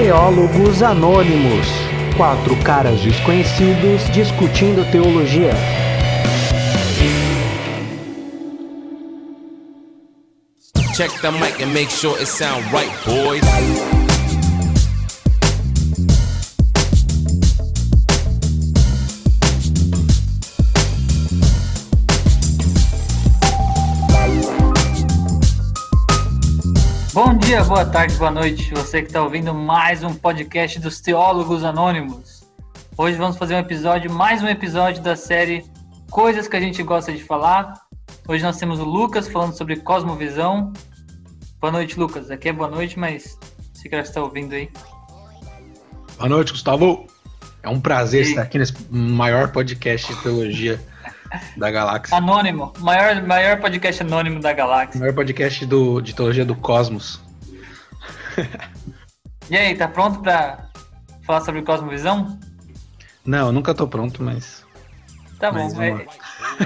Teólogos Anônimos quatro caras desconhecidos discutindo teologia. Check the mic and make sure it sound right, boys. Bom dia, boa tarde, boa noite. Você que está ouvindo mais um podcast dos Teólogos Anônimos. Hoje vamos fazer um episódio, mais um episódio da série Coisas que a gente gosta de falar. Hoje nós temos o Lucas falando sobre cosmovisão. Boa noite, Lucas. Aqui é boa noite, mas você que está ouvindo aí. Boa noite, Gustavo. É um prazer e... estar aqui nesse maior podcast de teologia da galáxia. Anônimo, maior, maior podcast anônimo da galáxia. Maior podcast do, de teologia do cosmos. e aí, tá pronto para falar sobre cosmovisão? Não, eu nunca tô pronto, mas. Tá mas bom, é,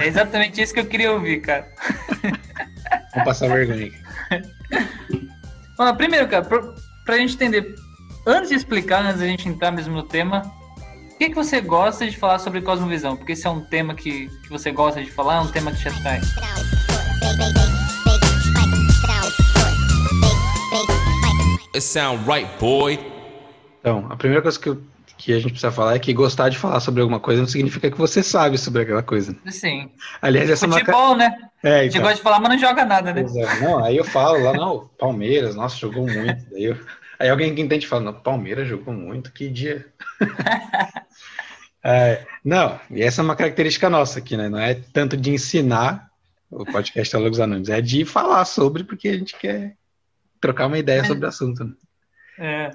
é, exatamente isso que eu queria ouvir, cara. Vou passar vergonha aqui. Bom, primeiro, cara, pra, pra gente entender, antes de explicar, antes da gente entrar mesmo no tema, o que, que você gosta de falar sobre cosmovisão? Porque esse é um tema que, que você gosta de falar, é um tema que te atrai. It sound right, boy. Então, a primeira coisa que, eu, que a gente precisa falar é que gostar de falar sobre alguma coisa não significa que você sabe sobre aquela coisa. Sim. Aliás, essa Futebol, é uma... né? É, então. A gente então. gosta de falar, mas não joga nada, né? É. Não, aí eu falo lá, não, Palmeiras, nossa, jogou muito. Daí eu... Aí alguém que entende fala, não, Palmeiras jogou muito, que dia. é, não, e essa é uma característica nossa aqui, né? Não é tanto de ensinar o podcast Teólogos Anônimos, é de falar sobre, porque a gente quer trocar uma ideia é. sobre o assunto. Né? É.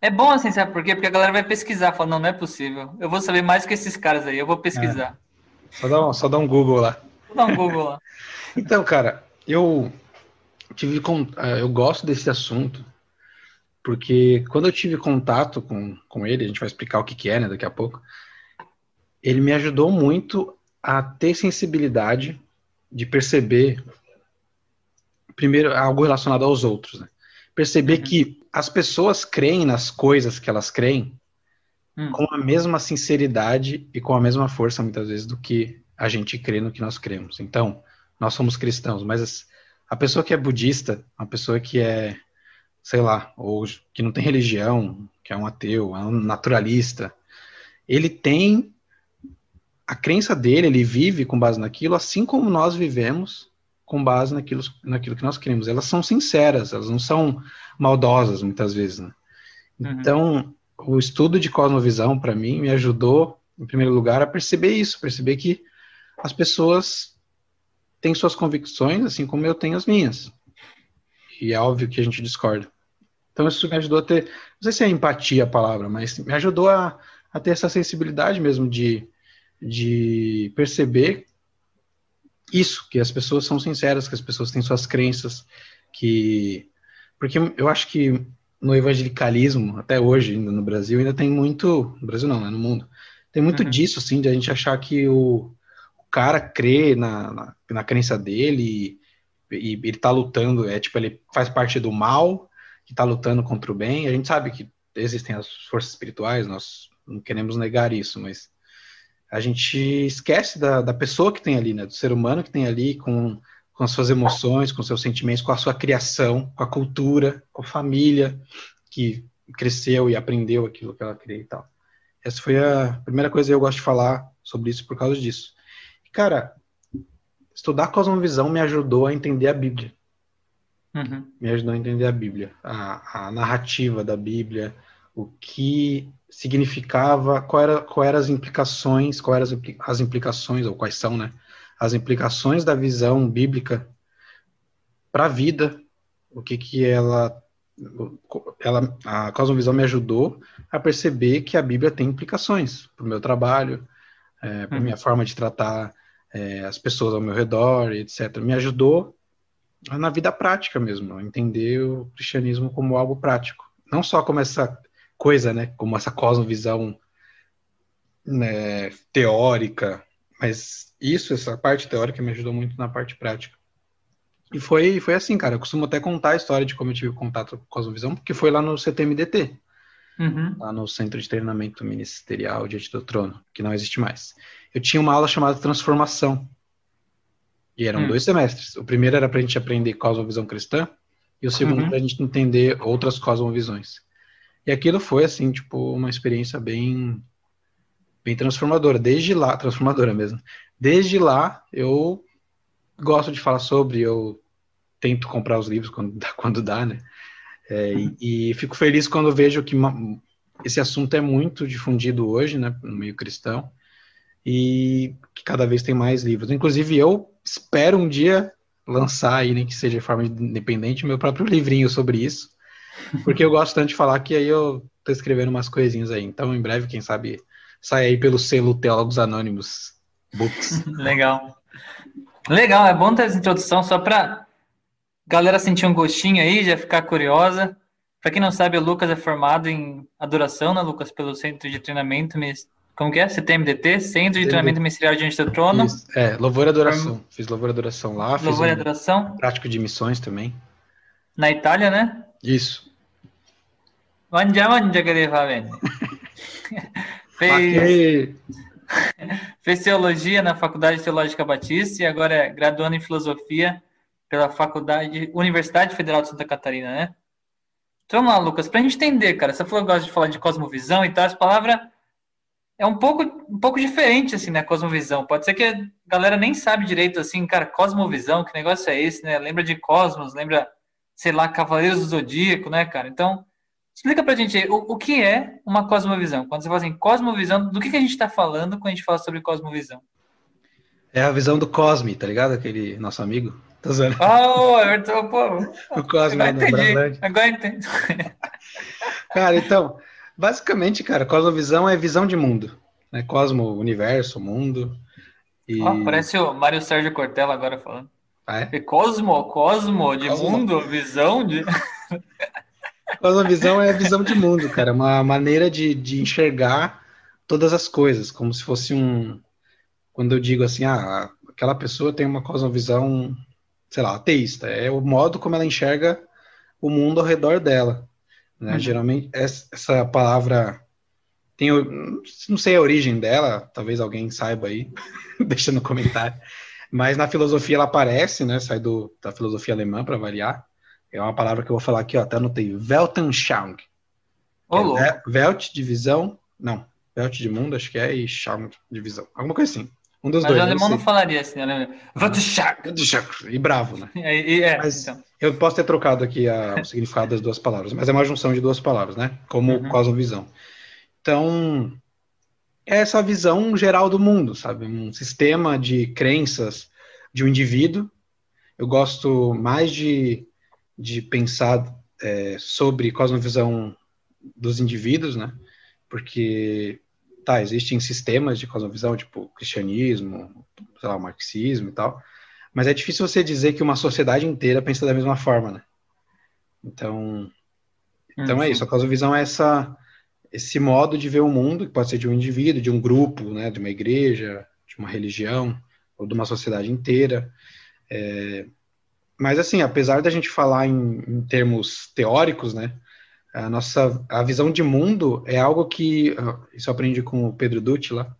É bom assim, sabe por quê? Porque a galera vai pesquisar, fala, não, não é possível. Eu vou saber mais que esses caras aí, eu vou pesquisar. É. Só, dá um, só dá um Google lá. Vou dar um Google lá. então, cara, eu tive é, eu gosto desse assunto porque quando eu tive contato com, com ele, a gente vai explicar o que, que é, né, daqui a pouco, ele me ajudou muito a ter sensibilidade de perceber, primeiro, algo relacionado aos outros, né? Perceber uhum. que as pessoas creem nas coisas que elas creem uhum. com a mesma sinceridade e com a mesma força, muitas vezes, do que a gente crê no que nós cremos. Então, nós somos cristãos, mas a pessoa que é budista, a pessoa que é sei lá, ou que não tem religião, que é um ateu, é um naturalista, ele tem a crença dele, ele vive com base naquilo, assim como nós vivemos com base naquilo, naquilo que nós queremos. Elas são sinceras, elas não são maldosas muitas vezes. Né? Uhum. Então, o estudo de cosmovisão, para mim, me ajudou, em primeiro lugar, a perceber isso, perceber que as pessoas têm suas convicções, assim como eu tenho as minhas. E é óbvio que a gente discorda. Então isso me ajudou a ter, não sei se é empatia a palavra, mas me ajudou a, a ter essa sensibilidade mesmo de, de perceber isso, que as pessoas são sinceras, que as pessoas têm suas crenças, que porque eu acho que no evangelicalismo, até hoje, ainda no Brasil, ainda tem muito, no Brasil não, né, no mundo, tem muito uhum. disso, assim, de a gente achar que o, o cara crê na, na, na crença dele e, e, ele tá lutando, é tipo, ele faz parte do mal, que está lutando contra o bem. A gente sabe que existem as forças espirituais, nós não queremos negar isso, mas a gente esquece da, da pessoa que tem ali, né? Do ser humano que tem ali com, com as suas emoções, com seus sentimentos, com a sua criação, com a cultura, com a família que cresceu e aprendeu aquilo que ela queria e tal. Essa foi a primeira coisa que eu gosto de falar sobre isso por causa disso. E, cara, estudar cosmovisão me ajudou a entender a Bíblia. Uhum. Me ajudou a entender a Bíblia, a, a, narrativa da Bíblia, o que significava, qual era, qual eram as implicações, quais eram as, as implicações, ou quais são, né? As implicações da visão bíblica para a vida, o que que ela, ela, a cosmovisão me ajudou a perceber que a Bíblia tem implicações para o meu trabalho, é, para uhum. minha forma de tratar é, as pessoas ao meu redor, etc. Me ajudou na vida prática mesmo, entender o cristianismo como algo prático, não só como essa coisa, né, como essa cosmovisão né, teórica, mas isso, essa parte teórica me ajudou muito na parte prática. E foi, foi assim, cara, eu costumo até contar a história de como eu tive contato com a cosmovisão, porque foi lá no CTMDT. uhum. lá no Centro de Treinamento Ministerial Diante do Trono, que não existe mais. Eu tinha uma aula chamada Transformação, e eram hum. dois semestres. O primeiro era para a gente aprender cosmovisão cristã, e o segundo uhum. para a gente entender outras cosmovisões. E aquilo foi, assim, tipo, uma experiência bem, bem transformadora. Desde lá, transformadora mesmo. Desde lá, eu gosto de falar sobre, eu tento comprar os livros quando dá, quando dá né? É, uhum. e, e, fico feliz quando vejo que uma, esse assunto é muito difundido hoje, né, no meio cristão, e que cada vez tem mais livros. Inclusive, eu espero um dia lançar aí, nem que seja de forma independente, meu próprio livrinho sobre isso, porque eu gosto tanto de falar que aí eu tô escrevendo umas coisinhas aí. Então, em breve, quem sabe, sai aí pelo selo Teólogos Anônimos Books. Legal. Legal, é bom ter essa introdução só para galera sentir um gostinho aí, já ficar curiosa. Para quem não sabe, o Lucas é formado em adoração, né, Lucas, pelo Centro de Treinamento como que é? CTMDT, Centro de Treinamento Ministerial Diante do Trono. Isso. É, louvor e adoração. Fiz louvor e adoração lá. Louvor e adoração. Prático de missões também. Na Itália, né? Isso. Onde que ele Fez... Fez teologia na Faculdade Teológica Batista e agora é graduando em filosofia pela Faculdade Universidade Federal de Santa Catarina, né? Então vamos lá, Lucas, para a gente entender, cara, você falou que gosta de falar de cosmovisão e tal, essa palavra é um pouco, um pouco diferente, assim, né, cosmovisão. Pode ser que a galera nem sabe direito, assim, cara, cosmovisão, que negócio é esse, né? Lembra de Cosmos, lembra, sei lá, Cavaleiros do Zodíaco, né, cara? Então, explica pra gente aí, o, o que é uma cosmovisão? Quando você fala assim, cosmovisão, do que, que a gente está falando quando a gente fala sobre cosmovisão? É a visão do Cosme, tá ligado? Aquele nosso amigo. Tá zoando. Oh, Everton, pô. o Cosme, agora entendi. Agora entendi. Cara, então, Basicamente, cara, cosmovisão é visão de mundo. Né? Cosmo, universo, mundo. E... Oh, parece o Mário Sérgio Cortella agora falando. Ah, é? Cosmo, cosmo, de cosmo. mundo, visão de. Cosmovisão é visão de mundo, cara. Uma maneira de, de enxergar todas as coisas, como se fosse um. Quando eu digo assim, ah, aquela pessoa tem uma cosmovisão, sei lá, ateísta. É o modo como ela enxerga o mundo ao redor dela. Né? Uhum. Geralmente, essa palavra tem, não sei a origem dela, talvez alguém saiba aí, deixa no comentário. Mas na filosofia ela aparece, né? Sai do, da filosofia alemã para variar. É uma palavra que eu vou falar aqui, ó, até anotei. Weltanschauung. Oh, é, Welt de visão, não. Welt de mundo, acho que é, e Schaung de visão. Alguma coisa assim. Um dos Mas dois. o alemão não falaria assim, né? E bravo, né? E, é, Mas então. Eu posso ter trocado aqui a, o significado das duas palavras, mas é uma junção de duas palavras, né? Como uhum. cosmovisão. Então, é essa visão geral do mundo, sabe? Um sistema de crenças de um indivíduo. Eu gosto mais de, de pensar é, sobre cosmovisão dos indivíduos, né? Porque tá, existem sistemas de cosmovisão, tipo cristianismo, sei lá, marxismo e tal, mas é difícil você dizer que uma sociedade inteira pensa da mesma forma, né? Então, então é isso, a cosmovisão é essa, esse modo de ver o mundo, que pode ser de um indivíduo, de um grupo, né, de uma igreja, de uma religião, ou de uma sociedade inteira. É, mas, assim, apesar da gente falar em, em termos teóricos, né, a nossa a visão de mundo é algo que isso eu aprendi com o Pedro Dutti lá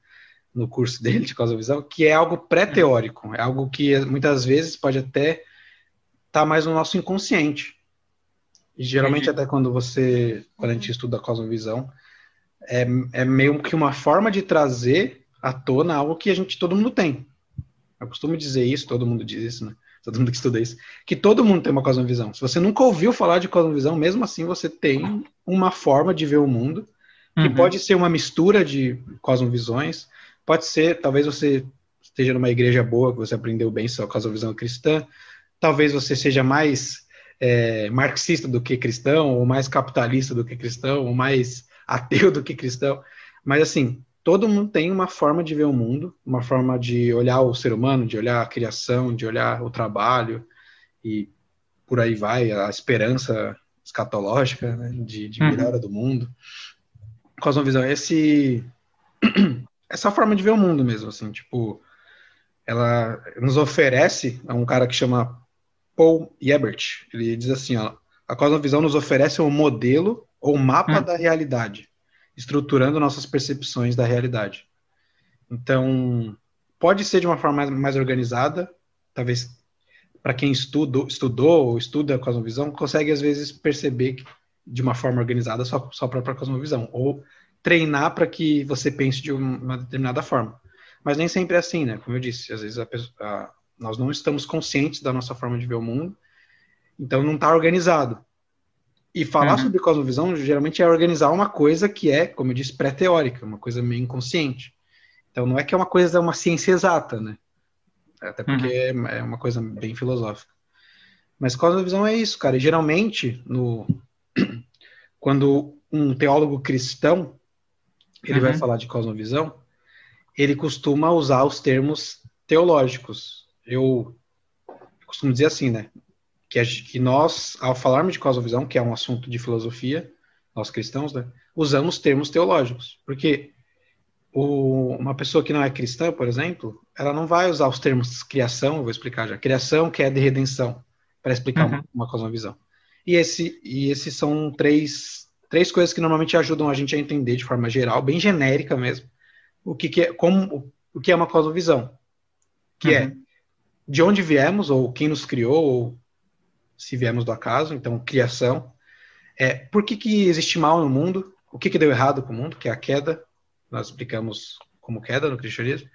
no curso dele de cosmovisão, que é algo pré-teórico, é algo que muitas vezes pode até estar tá mais no nosso inconsciente. E geralmente até quando você quando a gente estuda cosmovisão, é, é meio que uma forma de trazer à tona algo que a gente todo mundo tem. Eu costumo dizer isso, todo mundo diz isso, né? todo mundo que estuda isso, que todo mundo tem uma cosmovisão. Se você nunca ouviu falar de cosmovisão, mesmo assim você tem uma forma de ver o mundo, que uhum. pode ser uma mistura de cosmovisões, pode ser, talvez você esteja numa igreja boa, que você aprendeu bem sua cosmovisão cristã, talvez você seja mais é, marxista do que cristão, ou mais capitalista do que cristão, ou mais ateu do que cristão, mas assim, todo mundo tem uma forma de ver o mundo, uma forma de olhar o ser humano, de olhar a criação, de olhar o trabalho e por aí vai a esperança escatológica né, de, de uhum. melhora do mundo. Cosmovisão, esse essa forma de ver o mundo mesmo, assim, tipo, ela nos oferece a um cara que chama Paul Yebert. Ele diz assim, ó, a cosmovisão nos oferece um modelo ou mapa hum. da realidade, estruturando nossas percepções da realidade. Então, pode ser de uma forma mais, mais organizada, talvez para quem estudou, estudou ou estuda a cosmovisão, consegue às vezes perceber de uma forma organizada só, só para a cosmovisão, ou treinar para que você pense de uma determinada forma. Mas nem sempre é assim, né? Como eu disse, às vezes a a, nós não estamos conscientes da nossa forma de ver o mundo, então não está organizado. E falar uhum. sobre cosmovisão geralmente é organizar uma coisa que é, como eu disse, pré-teórica, uma coisa meio inconsciente. Então não é que é uma coisa, é uma ciência exata, né? Até porque uhum. é uma coisa bem filosófica. Mas cosmovisão é isso, cara. E geralmente, no... quando um teólogo cristão ele uhum. vai falar de cosmovisão, ele costuma usar os termos teológicos. Eu costumo dizer assim, né? Que, que nós, ao falarmos de cosmovisão, que é um assunto de filosofia, nós cristãos, né? Usamos termos teológicos. Porque o, uma pessoa que não é cristã, por exemplo, ela não vai usar os termos criação, vou explicar já, criação, que é de redenção, para explicar uhum. uma, uma cosmovisão. E, esse, e esses são três, três coisas que normalmente ajudam a gente a entender de forma geral, bem genérica mesmo, o que, que é como o que é uma cosmovisão, que é uhum. é de onde viemos ou quem nos criou ou se viemos do acaso, então criação, é por que, que existe mal no mundo, o que, que deu errado com o mundo, que é a queda, nós explicamos como queda no cristianismo,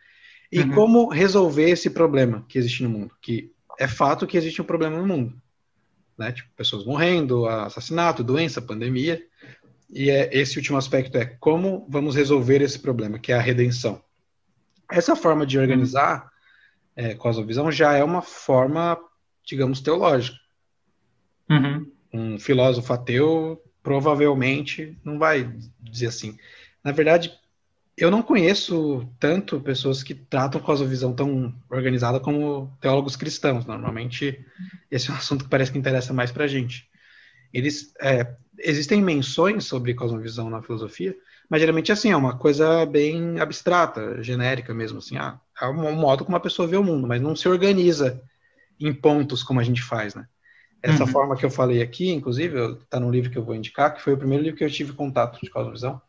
e uhum. como resolver esse problema que existe no mundo, que é fato que existe um problema no mundo, né? Tipo, pessoas morrendo, assassinato, doença, pandemia, e é, esse último aspecto é como vamos resolver esse problema, que é a redenção. Essa forma de organizar é, cosmovisão já é uma forma, digamos, teológica. Uhum. Um filósofo ateu provavelmente não vai dizer assim. Na verdade, eu não conheço tanto pessoas que tratam cosmovisão tão organizada como teólogos cristãos. Normalmente, esse é um assunto que parece que interessa mais para a gente. Eles é, existem menções sobre cosmovisão na filosofia, mas geralmente assim, é uma coisa bem abstrata, genérica mesmo, assim, ah, é um modo como a pessoa vê o mundo, mas não se organiza em pontos como a gente faz, né? Essa uhum. forma que eu falei aqui, inclusive, está no livro que eu vou indicar, que foi o primeiro livro que eu tive contato de cosmovisão,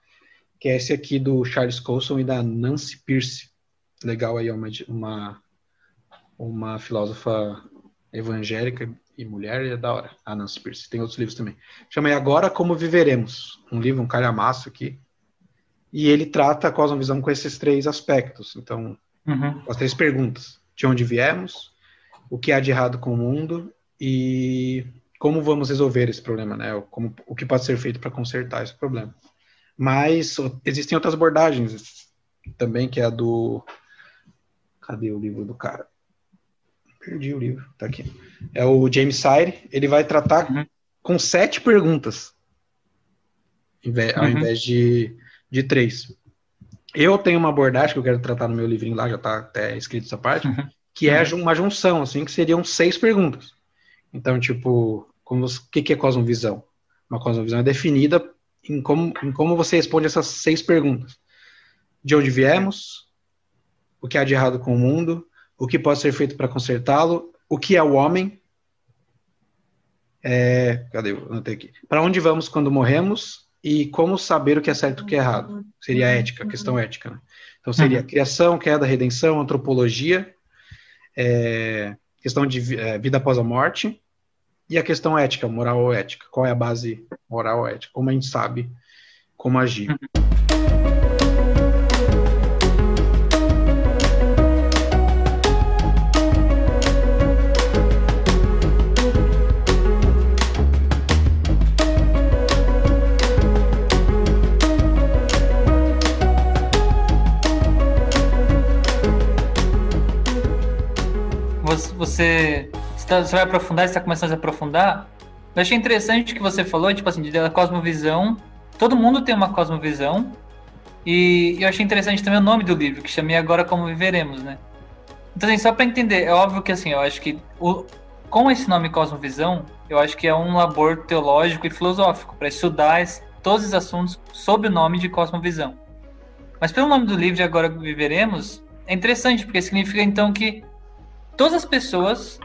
que é esse aqui do Charles Colson e da Nancy Pierce. Legal aí, uma, uma, uma filósofa evangélica e Mulher é da hora. A Nancy Pierce. Tem outros livros também. Chama Agora Como Viveremos. Um livro, um calhamaço aqui. E ele trata a cosmovisão com esses três aspectos. Então, uhum. as três perguntas. De onde viemos, o que há de errado com o mundo e como vamos resolver esse problema, né? Como, o que pode ser feito para consertar esse problema. Mas existem outras abordagens também, que é a do... Cadê o livro do cara? Perdi o livro, tá aqui. É o James Sire, ele vai tratar uhum. com sete perguntas, ao uhum. invés de, de três. Eu tenho uma abordagem que eu quero tratar no meu livrinho lá, já tá até escrito essa parte, uhum. que é uhum. uma junção, assim, que seriam seis perguntas. Então, tipo, como, o que, que é cosmovisão? Uma cosmovisão é definida em como, em como você responde essas seis perguntas. De onde viemos? O que há de errado com o mundo? o que pode ser feito para consertá-lo, o que é o homem. É, cadê? Anotei aqui. Para onde vamos quando morremos e como saber o que é certo e o que é errado. Seria a ética, a questão ética. Né? Então seria uhum. criação, queda, redenção, antropologia, é, questão de é, vida após a morte e a questão ética, moral ou ética. Qual é a base moral ou ética? Como a gente sabe como agir. Uhum. você, tá, você vai aprofundar, você está começando a aprofundar. Eu achei interessante que você falou, tipo assim, da cosmovisão. Todo mundo tem uma cosmovisão. E eu achei interessante também o nome do livro, que chamei Agora Como Viveremos, né? Então, assim, só para entender, é óbvio que, assim, eu acho que o, com esse nome Cosmovisão, eu acho que é um labor teológico e filosófico para estudar esse, todos os assuntos sob o nome de Cosmovisão. Mas pelo nome do livro de Agora Viveremos, é interessante, porque significa então que todas as pessoas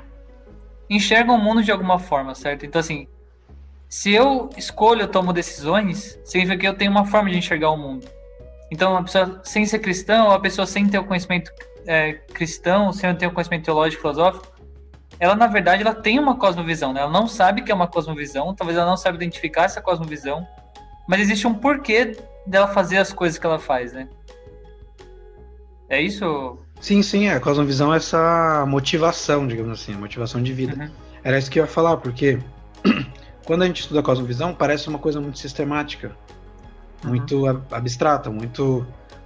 enxergam o mundo de alguma forma, certo? Então, assim, se eu escolho, eu tomo decisões, significa que eu tenho uma forma de enxergar o mundo. Então, uma pessoa sem ser cristã, ou a pessoa sem ter o conhecimento é, cristão, sem ter o conhecimento teológico, filosófico, ela, na verdade, ela tem uma cosmovisão, né? Ela não sabe que é uma cosmovisão, talvez ela não saiba identificar essa cosmovisão, mas existe um porquê dela fazer as coisas que ela faz, né? É isso? Sim, sim, a cosmovisão é essa motivação, digamos assim, a motivação de vida. Uhum. Era isso que eu ia falar, porque quando a gente estuda cosmovisão, parece uma coisa muito sistemática, uhum. muito abstrata, muito.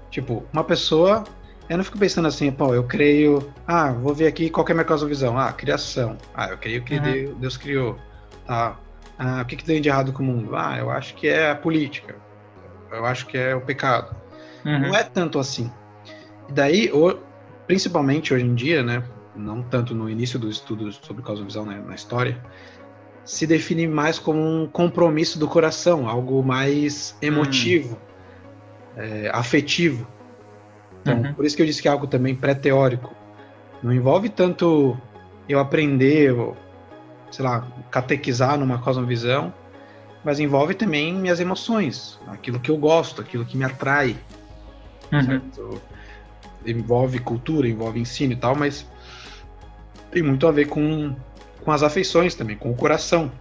Tipo, uma pessoa. Eu não fico pensando assim, pô, eu creio. Ah, vou ver aqui qual é a minha cosmovisão. Ah, criação. Ah, eu creio que uhum. Deus criou. Tá. Ah, o que, que tem de errado com o mundo? Ah, eu acho que é a política. Eu acho que é o pecado. Uhum. Não é tanto assim. E daí, principalmente hoje em dia, né? Não tanto no início do estudo sobre cosmovisão né, na história, se define mais como um compromisso do coração, algo mais emotivo, hum. é, afetivo. Então, uhum. por isso que eu disse que é algo também pré-teórico. Não envolve tanto eu aprender, sei lá, catequizar numa cosmovisão, mas envolve também minhas emoções, aquilo que eu gosto, aquilo que me atrai. Uhum. Envolve cultura, envolve ensino e tal, mas tem muito a ver com com as afeições também, com o coração.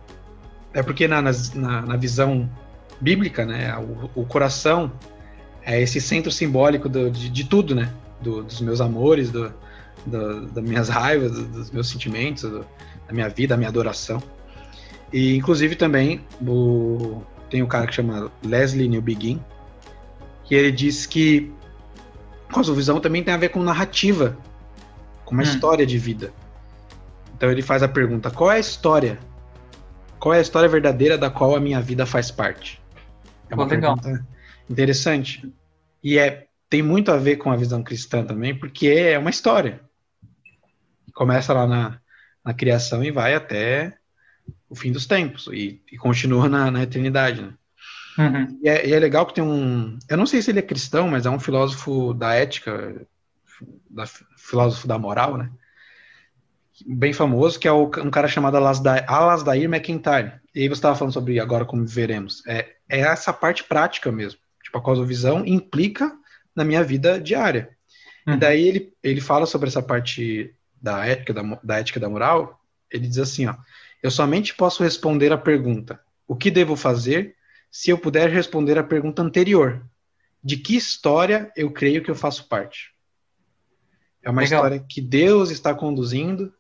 É porque na, na, na visão bíblica, né, o, o, coração é esse centro simbólico do, de, de, tudo, né? Do, dos meus amores, do, do, das minhas raivas, dos meus sentimentos, da minha vida, da minha adoração. E, inclusive, também o, tem um cara que chama Leslie Newbegin, que ele diz que cosmovisão também tem a ver com narrativa, com uma hum. história de vida. Então ele faz a pergunta: qual é a história? Qual é a história verdadeira da qual a minha vida faz parte? É uma Pô, pergunta interessante. E é, tem muito a ver com a visão cristã também, porque é uma história. Começa lá na, na criação e vai até o fim dos tempos e, e continua na, na eternidade. Né? Uhum. E, é, e, é, legal que tem um. Eu não sei se ele é cristão, mas é um filósofo da ética, da, filósofo da moral, né? bem famoso, que é o, um cara chamado Alasdair, Alasdair McIntyre. E aí você estava falando sobre agora como veremos. É, é essa parte prática mesmo. Tipo, a cosmovisão implica na minha vida diária. Uhum. E daí ele, ele fala sobre essa parte da ética da, da ética da moral. Ele diz assim, ó, eu somente posso responder a pergunta: o que devo fazer se eu puder responder a pergunta anterior? De que história eu creio que eu faço parte? É uma Legal. história que Deus está conduzindo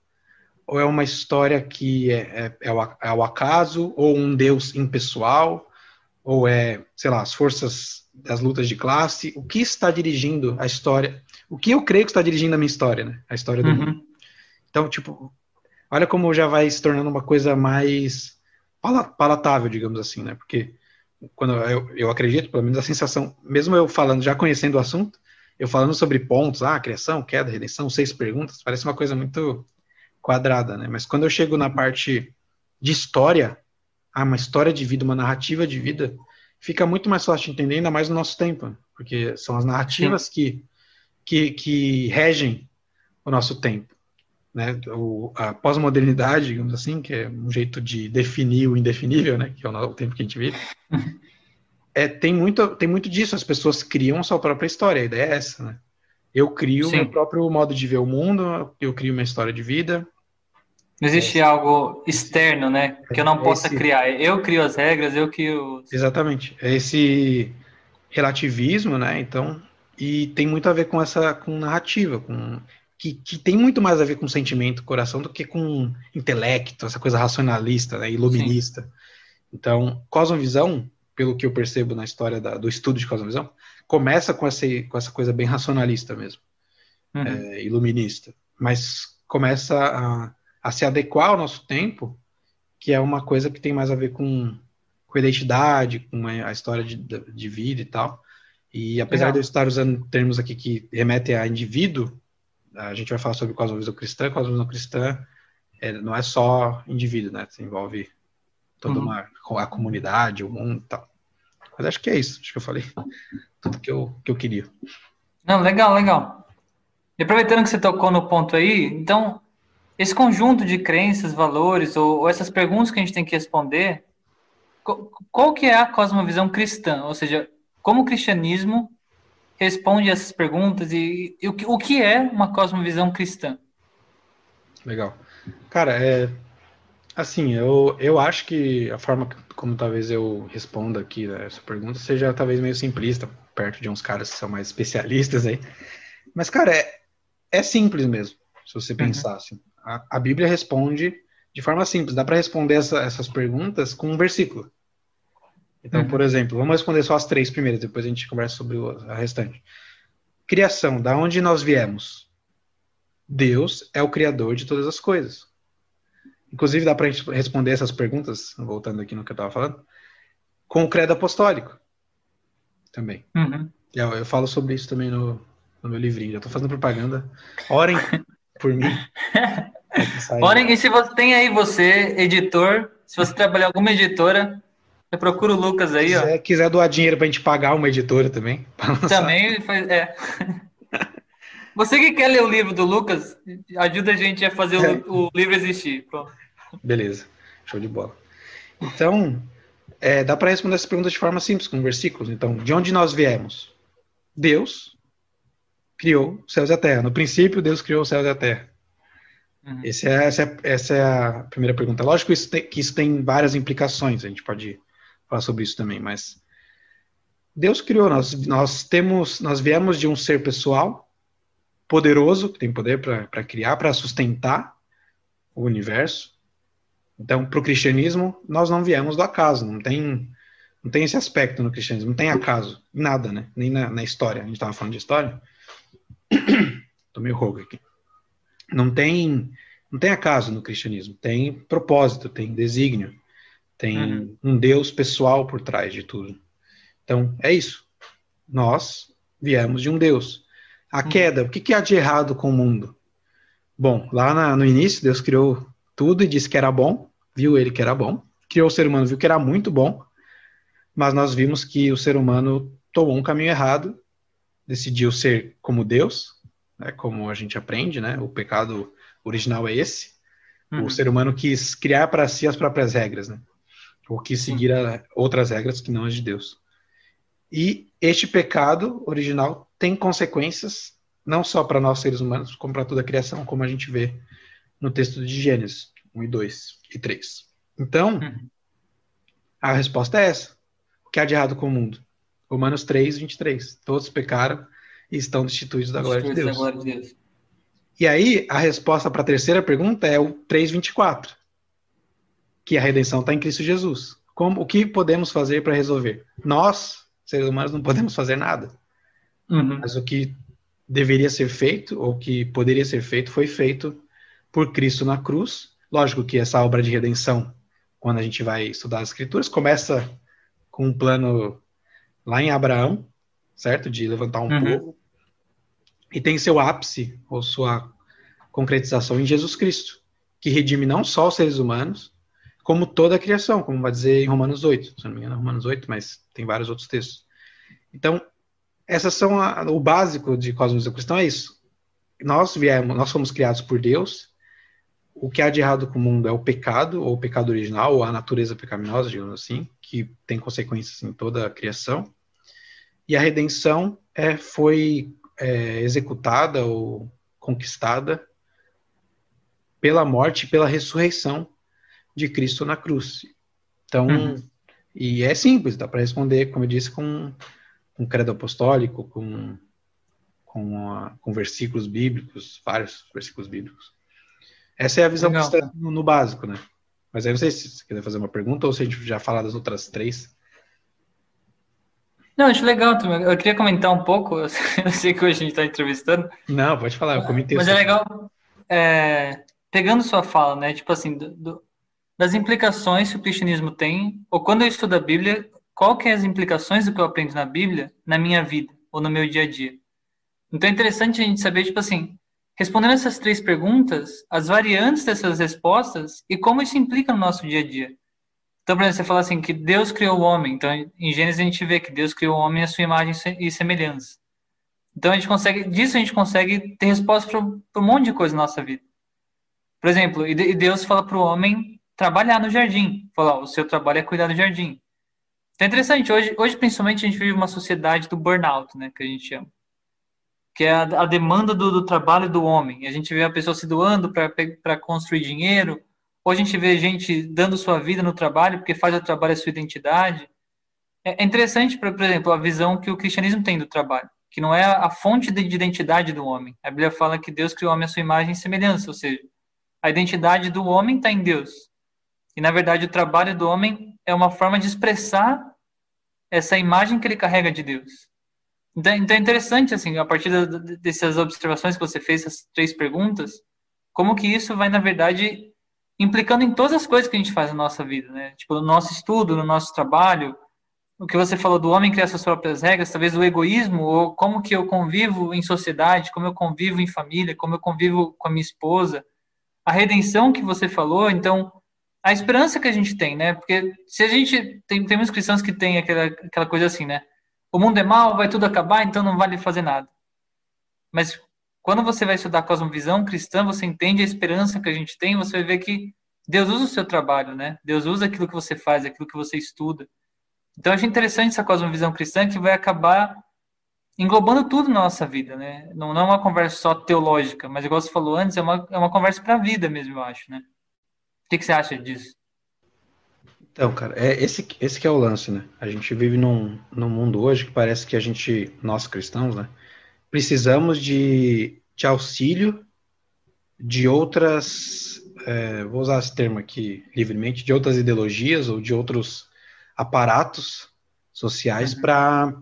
ou é uma história que é, é, é, o, é o acaso, ou um Deus impessoal, ou é, sei lá, as forças das lutas de classe? O que está dirigindo a história? O que eu creio que está dirigindo a minha história, né? A história do uhum. mundo. Então, tipo, olha como já vai se tornando uma coisa mais palatável, digamos assim, né? Porque quando eu, eu acredito, pelo menos a sensação, mesmo eu falando, já conhecendo o assunto, eu falando sobre pontos, ah, criação, queda, redenção, seis perguntas, parece uma coisa muito quadrada, né? Mas quando eu chego na parte de história, ah, uma história de vida, uma narrativa de vida, fica muito mais fácil de entender, ainda mais no nosso tempo, né? porque são as narrativas que, que, que regem o nosso tempo. Né? O, a pós-modernidade, digamos assim, que é um jeito de definir o indefinível, né? que é o tempo que a gente vive, é, tem, muito, tem muito disso, as pessoas criam a sua própria história, a ideia é essa, né? Eu crio o meu próprio modo de ver o mundo, eu crio uma história de vida. Não existe é. algo externo, né? Que eu não é possa esse... criar. Eu crio as regras, eu crio. Exatamente. É esse relativismo, né? Então, e tem muito a ver com essa com narrativa, com que, que tem muito mais a ver com sentimento, coração, do que com intelecto, essa coisa racionalista, né? Iluminista. Sim. Então, cosmovisão, pelo que eu percebo na história da, do estudo de cosmovisão, começa com essa, com essa coisa bem racionalista mesmo, uhum. é, iluminista, mas começa a, a, se adequar ao nosso tempo, que é uma coisa que tem mais a ver com, com a identidade, com a, história de, de, vida e tal. E apesar Legal. de eu estar usando termos aqui que remetem a indivíduo, a gente vai falar sobre cosmovisão cristã. Cosmovisão cristã é, não é só indivíduo, né? Envolve toda uhum. uma a comunidade, o mundo e tal. Mas acho que é isso. Acho que eu falei tudo que eu, que eu queria. Não, legal, legal. E aproveitando que você tocou no ponto aí, então, esse conjunto de crenças, valores, ou, ou essas perguntas que a gente tem que responder, qual que é a cosmovisão cristã? Ou seja, como o cristianismo responde essas perguntas e, e o, que, o que é uma cosmovisão cristã? Legal. Cara, é assim, eu, eu acho que a forma como talvez eu responda aqui né, essa pergunta seja talvez meio simplista, perto de uns caras que são mais especialistas aí. Mas, cara, é, é simples mesmo, se você uhum. pensar assim. A, a Bíblia responde de forma simples. Dá para responder essa, essas perguntas com um versículo. Então, uhum. por exemplo, vamos responder só as três primeiras, depois a gente conversa sobre a restante. Criação, da onde nós viemos? Deus é o criador de todas as coisas. Inclusive, dá para a gente responder essas perguntas, voltando aqui no que eu estava falando, com o credo apostólico. Também. Uhum. Eu, eu, falo sobre isso também no, no meu livrinho. Já estou fazendo propaganda. Orem por mim. Orem, e se você tem aí você, editor, se você trabalhar em alguma editora, você procura o Lucas aí, ó. Se quiser doar dinheiro pra gente pagar uma editora também. Também, é. Você que quer ler o livro do Lucas, ajuda a gente a fazer é. o, o, livro existir. Pronto. Beleza, show de bola. Então, é, dá para responder essa pergunta de forma simples, com versículos. Então, de onde nós viemos? Deus criou os céus e a terra. No princípio, Deus criou os céus e a terra. Uhum. É, essa, é, essa é a primeira pergunta. Lógico isso tem, que isso tem várias implicações, a gente pode falar sobre isso também, mas Deus criou, nós, nós temos, nós viemos de um ser pessoal, poderoso, que tem poder para criar, para sustentar o universo. Então, para o cristianismo, nós não viemos do acaso, não tem, não tem esse aspecto no cristianismo, não tem acaso, nada, né? Nem na, na história. A gente estava falando de história. Tô meio rouco aqui não tem não tem acaso no cristianismo, tem propósito, tem desígnio, tem uhum. um Deus pessoal por trás de tudo. Então, é isso. Nós viemos de um Deus. A uhum. queda, o que, que há de errado com o mundo? Bom, lá na, no início, Deus criou tudo e disse que era bom, viu ele que era bom, criou o ser humano, viu que era muito bom, mas nós vimos que o ser humano tomou um caminho errado, decidiu ser como Deus, né, como a gente aprende, né? O pecado original é esse. Uhum. O ser humano quis criar para si as próprias regras, né? Ou quis seguir outras regras que não as de Deus. E este pecado original tem consequências não só para nós seres humanos, como para toda a criação, como a gente vê no texto de Gênesis 1 e 2 e 3. Então, uhum. a resposta é essa. O que há de errado com o mundo? Romanos 3, 23. Todos pecaram e estão destituídos da glória de Deus. Glória de Deus. E aí, a resposta para a terceira pergunta é o 3,24, que a redenção está em Cristo Jesus. Como, o que podemos fazer para resolver? Nós, seres humanos, não podemos fazer nada. Uhum. Mas o que deveria ser feito, ou que poderia ser feito, foi feito por Cristo na cruz. Lógico que essa obra de redenção, quando a gente vai estudar as Escrituras, começa com um plano lá em Abraão, certo? De levantar um uhum. povo e tem seu ápice, ou sua concretização em Jesus Cristo, que redime não só os seres humanos, como toda a criação, como vai dizer em Romanos 8, se não me engano, é Romanos 8, mas tem vários outros textos. Então, essas são a, o básico de cosmos cristão é isso. Nós viemos, nós fomos criados por Deus. O que há de errado com o mundo é o pecado, ou o pecado original, ou a natureza pecaminosa, digamos assim, que tem consequências em toda a criação. E a redenção é, foi é, executada ou conquistada pela morte pela ressurreição de Cristo na cruz. Então, uhum. e é simples, dá para responder, como eu disse, com, com credo apostólico, com, com, a, com versículos bíblicos, vários versículos bíblicos. Essa é a visão cristã no, no, básico, né? Mas aí não sei se você quer fazer uma pergunta ou se a gente já falar das outras três. Não, acho legal. Eu queria comentar um pouco. Eu sei que hoje a gente está entrevistando. Não, pode falar, eu comentei. Mas é legal, é, pegando sua fala, né? Tipo assim, do, do, das implicações que o cristianismo tem, ou quando eu estudo a Bíblia, qual que é as implicações do que eu aprendo na Bíblia na minha vida ou no meu dia a dia. Então é interessante a gente saber, tipo assim, respondendo essas três perguntas, as variantes dessas respostas e como isso implica no nosso dia a dia. Então, por exemplo, você fala assim que Deus criou o homem. Então, em Gênesis a gente vê que Deus criou o homem à sua imagem e semelhança. Então, a gente consegue, disso a gente consegue ter resposta para um monte de coisa na nossa vida. Por exemplo, e Deus fala para o homem trabalhar no jardim. Falar, o seu trabalho é cuidar do jardim. Então é interessante, hoje, hoje principalmente a gente vive uma sociedade do burnout, né, que a gente chama. Que é a, a demanda do, do, trabalho do homem. A gente vê a pessoa se doando para construir dinheiro, ou a gente vê gente dando sua vida no trabalho porque faz o trabalho a sua identidade. É, é interessante, por, por exemplo, a visão que o cristianismo tem do trabalho, que não é a fonte de identidade do homem. A Bíblia fala que Deus criou o homem à sua imagem e semelhança, ou seja, a identidade do homem está em Deus. E, na verdade, o trabalho do homem é uma forma de expressar essa imagem que ele carrega de Deus. Então, então é interessante, assim, a partir dessas observações que você fez, essas três perguntas, como que isso vai, na verdade, implicando em todas as coisas que a gente faz na nossa vida, né? Tipo, no nosso estudo, no nosso trabalho, o que você falou do homem criar suas próprias regras, talvez o egoísmo, ou como que eu convivo em sociedade, como eu convivo em família, como eu convivo com a minha esposa, a redenção que você falou, então, a esperança que a gente tem, né? Porque se a gente, tem, tem muitos cristãos que têm aquela, aquela coisa assim, né? O mundo é mal, vai tudo acabar, então não vale fazer nada. Mas quando você vai estudar cosmovisão cristã, você entende a esperança que a gente tem, você vai ver que Deus usa o seu trabalho, né? Deus usa aquilo que você faz, aquilo que você estuda. Então, eu acho interessante essa cosmovisão cristã que vai acabar englobando tudo na nossa vida, né? Não, não é uma conversa só teológica, mas igual você falou antes, é uma, é uma conversa para a vida mesmo, eu acho, né? O que, que você acha disso? Então, cara, é esse, esse que é o lance, né? A gente vive num, num mundo hoje que parece que a gente, nós cristãos, né? Precisamos de, de auxílio de outras, é, vou usar esse termo aqui livremente, de outras ideologias ou de outros aparatos sociais uhum. para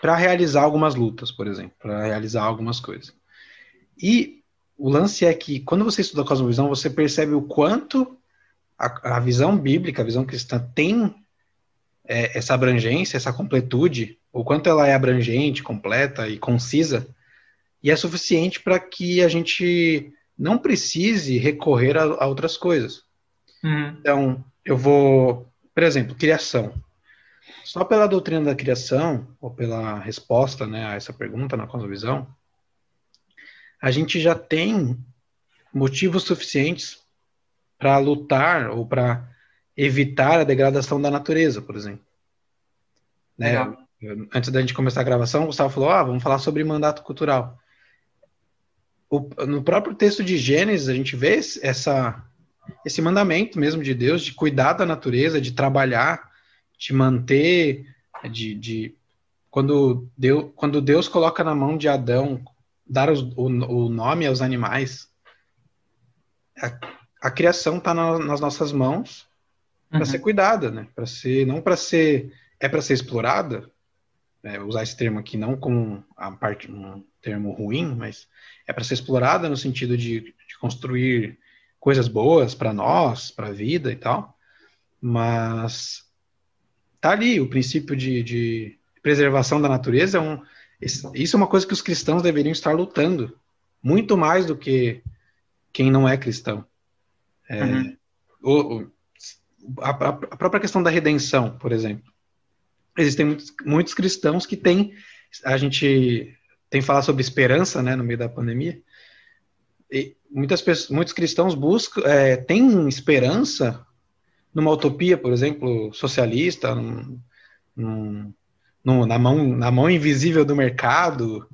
para realizar algumas lutas, por exemplo, para realizar algumas coisas. E o lance é que quando você estuda a cosmovisão, você percebe o quanto a, a visão bíblica, a visão cristã tem é, essa abrangência, essa completude, o quanto ela é abrangente, completa e concisa, e é suficiente para que a gente não precise recorrer a, a outras coisas. Uhum. Então, eu vou, por exemplo, criação. Só pela doutrina da criação, ou pela resposta né, a essa pergunta na cosmovisão, a gente já tem motivos suficientes para lutar ou para evitar a degradação da natureza, por exemplo. Né? Antes da gente começar a gravação, o Gustavo falou: ah, vamos falar sobre mandato cultural. O, no próprio texto de Gênesis, a gente vê essa, esse mandamento mesmo de Deus de cuidar da natureza, de trabalhar, de manter, de, de quando, Deus, quando Deus coloca na mão de Adão dar os, o, o, nome aos animais, a, a criação está na, nas nossas mãos para uhum. ser cuidada, né? Para ser não para ser é para ser explorada, é, usar esse termo aqui não como a parte um termo ruim, mas é para ser explorada no sentido de, de construir coisas boas para nós, para a vida e tal. Mas tá ali o princípio de, de preservação da natureza é um isso é uma coisa que os cristãos deveriam estar lutando muito mais do que quem não é cristão. É, uhum. o, a, a, própria questão da redenção, por exemplo. Existem muitos, muitos cristãos que têm. A gente tem falado sobre esperança né, no meio da pandemia. E muitas pessoas, muitos cristãos buscam, é, têm esperança numa utopia, por exemplo, socialista, num, num, num, na, mão, na mão invisível do mercado,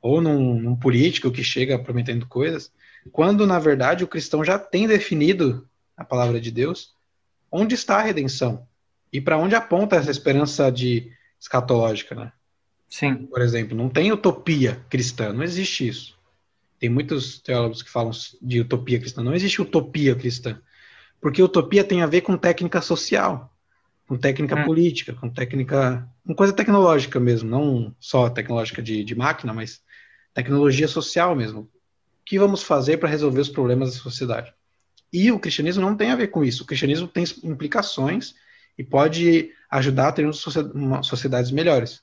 ou num, num político que chega prometendo coisas, quando na verdade o cristão já tem definido a palavra de Deus, onde está a redenção e para onde aponta essa esperança de escatológica, né? Sim. Por exemplo, não tem utopia cristã, não existe isso. Tem muitos teólogos que falam de utopia cristã, não existe utopia cristã. Porque utopia tem a ver com técnica social, com técnica hum. política, com técnica. com coisa tecnológica mesmo, não só tecnológica de, de máquina, mas tecnologia social mesmo. O que vamos fazer para resolver os problemas da sociedade? E o cristianismo não tem a ver com isso. O cristianismo tem implicações e pode ajudar a ter sociedades melhores.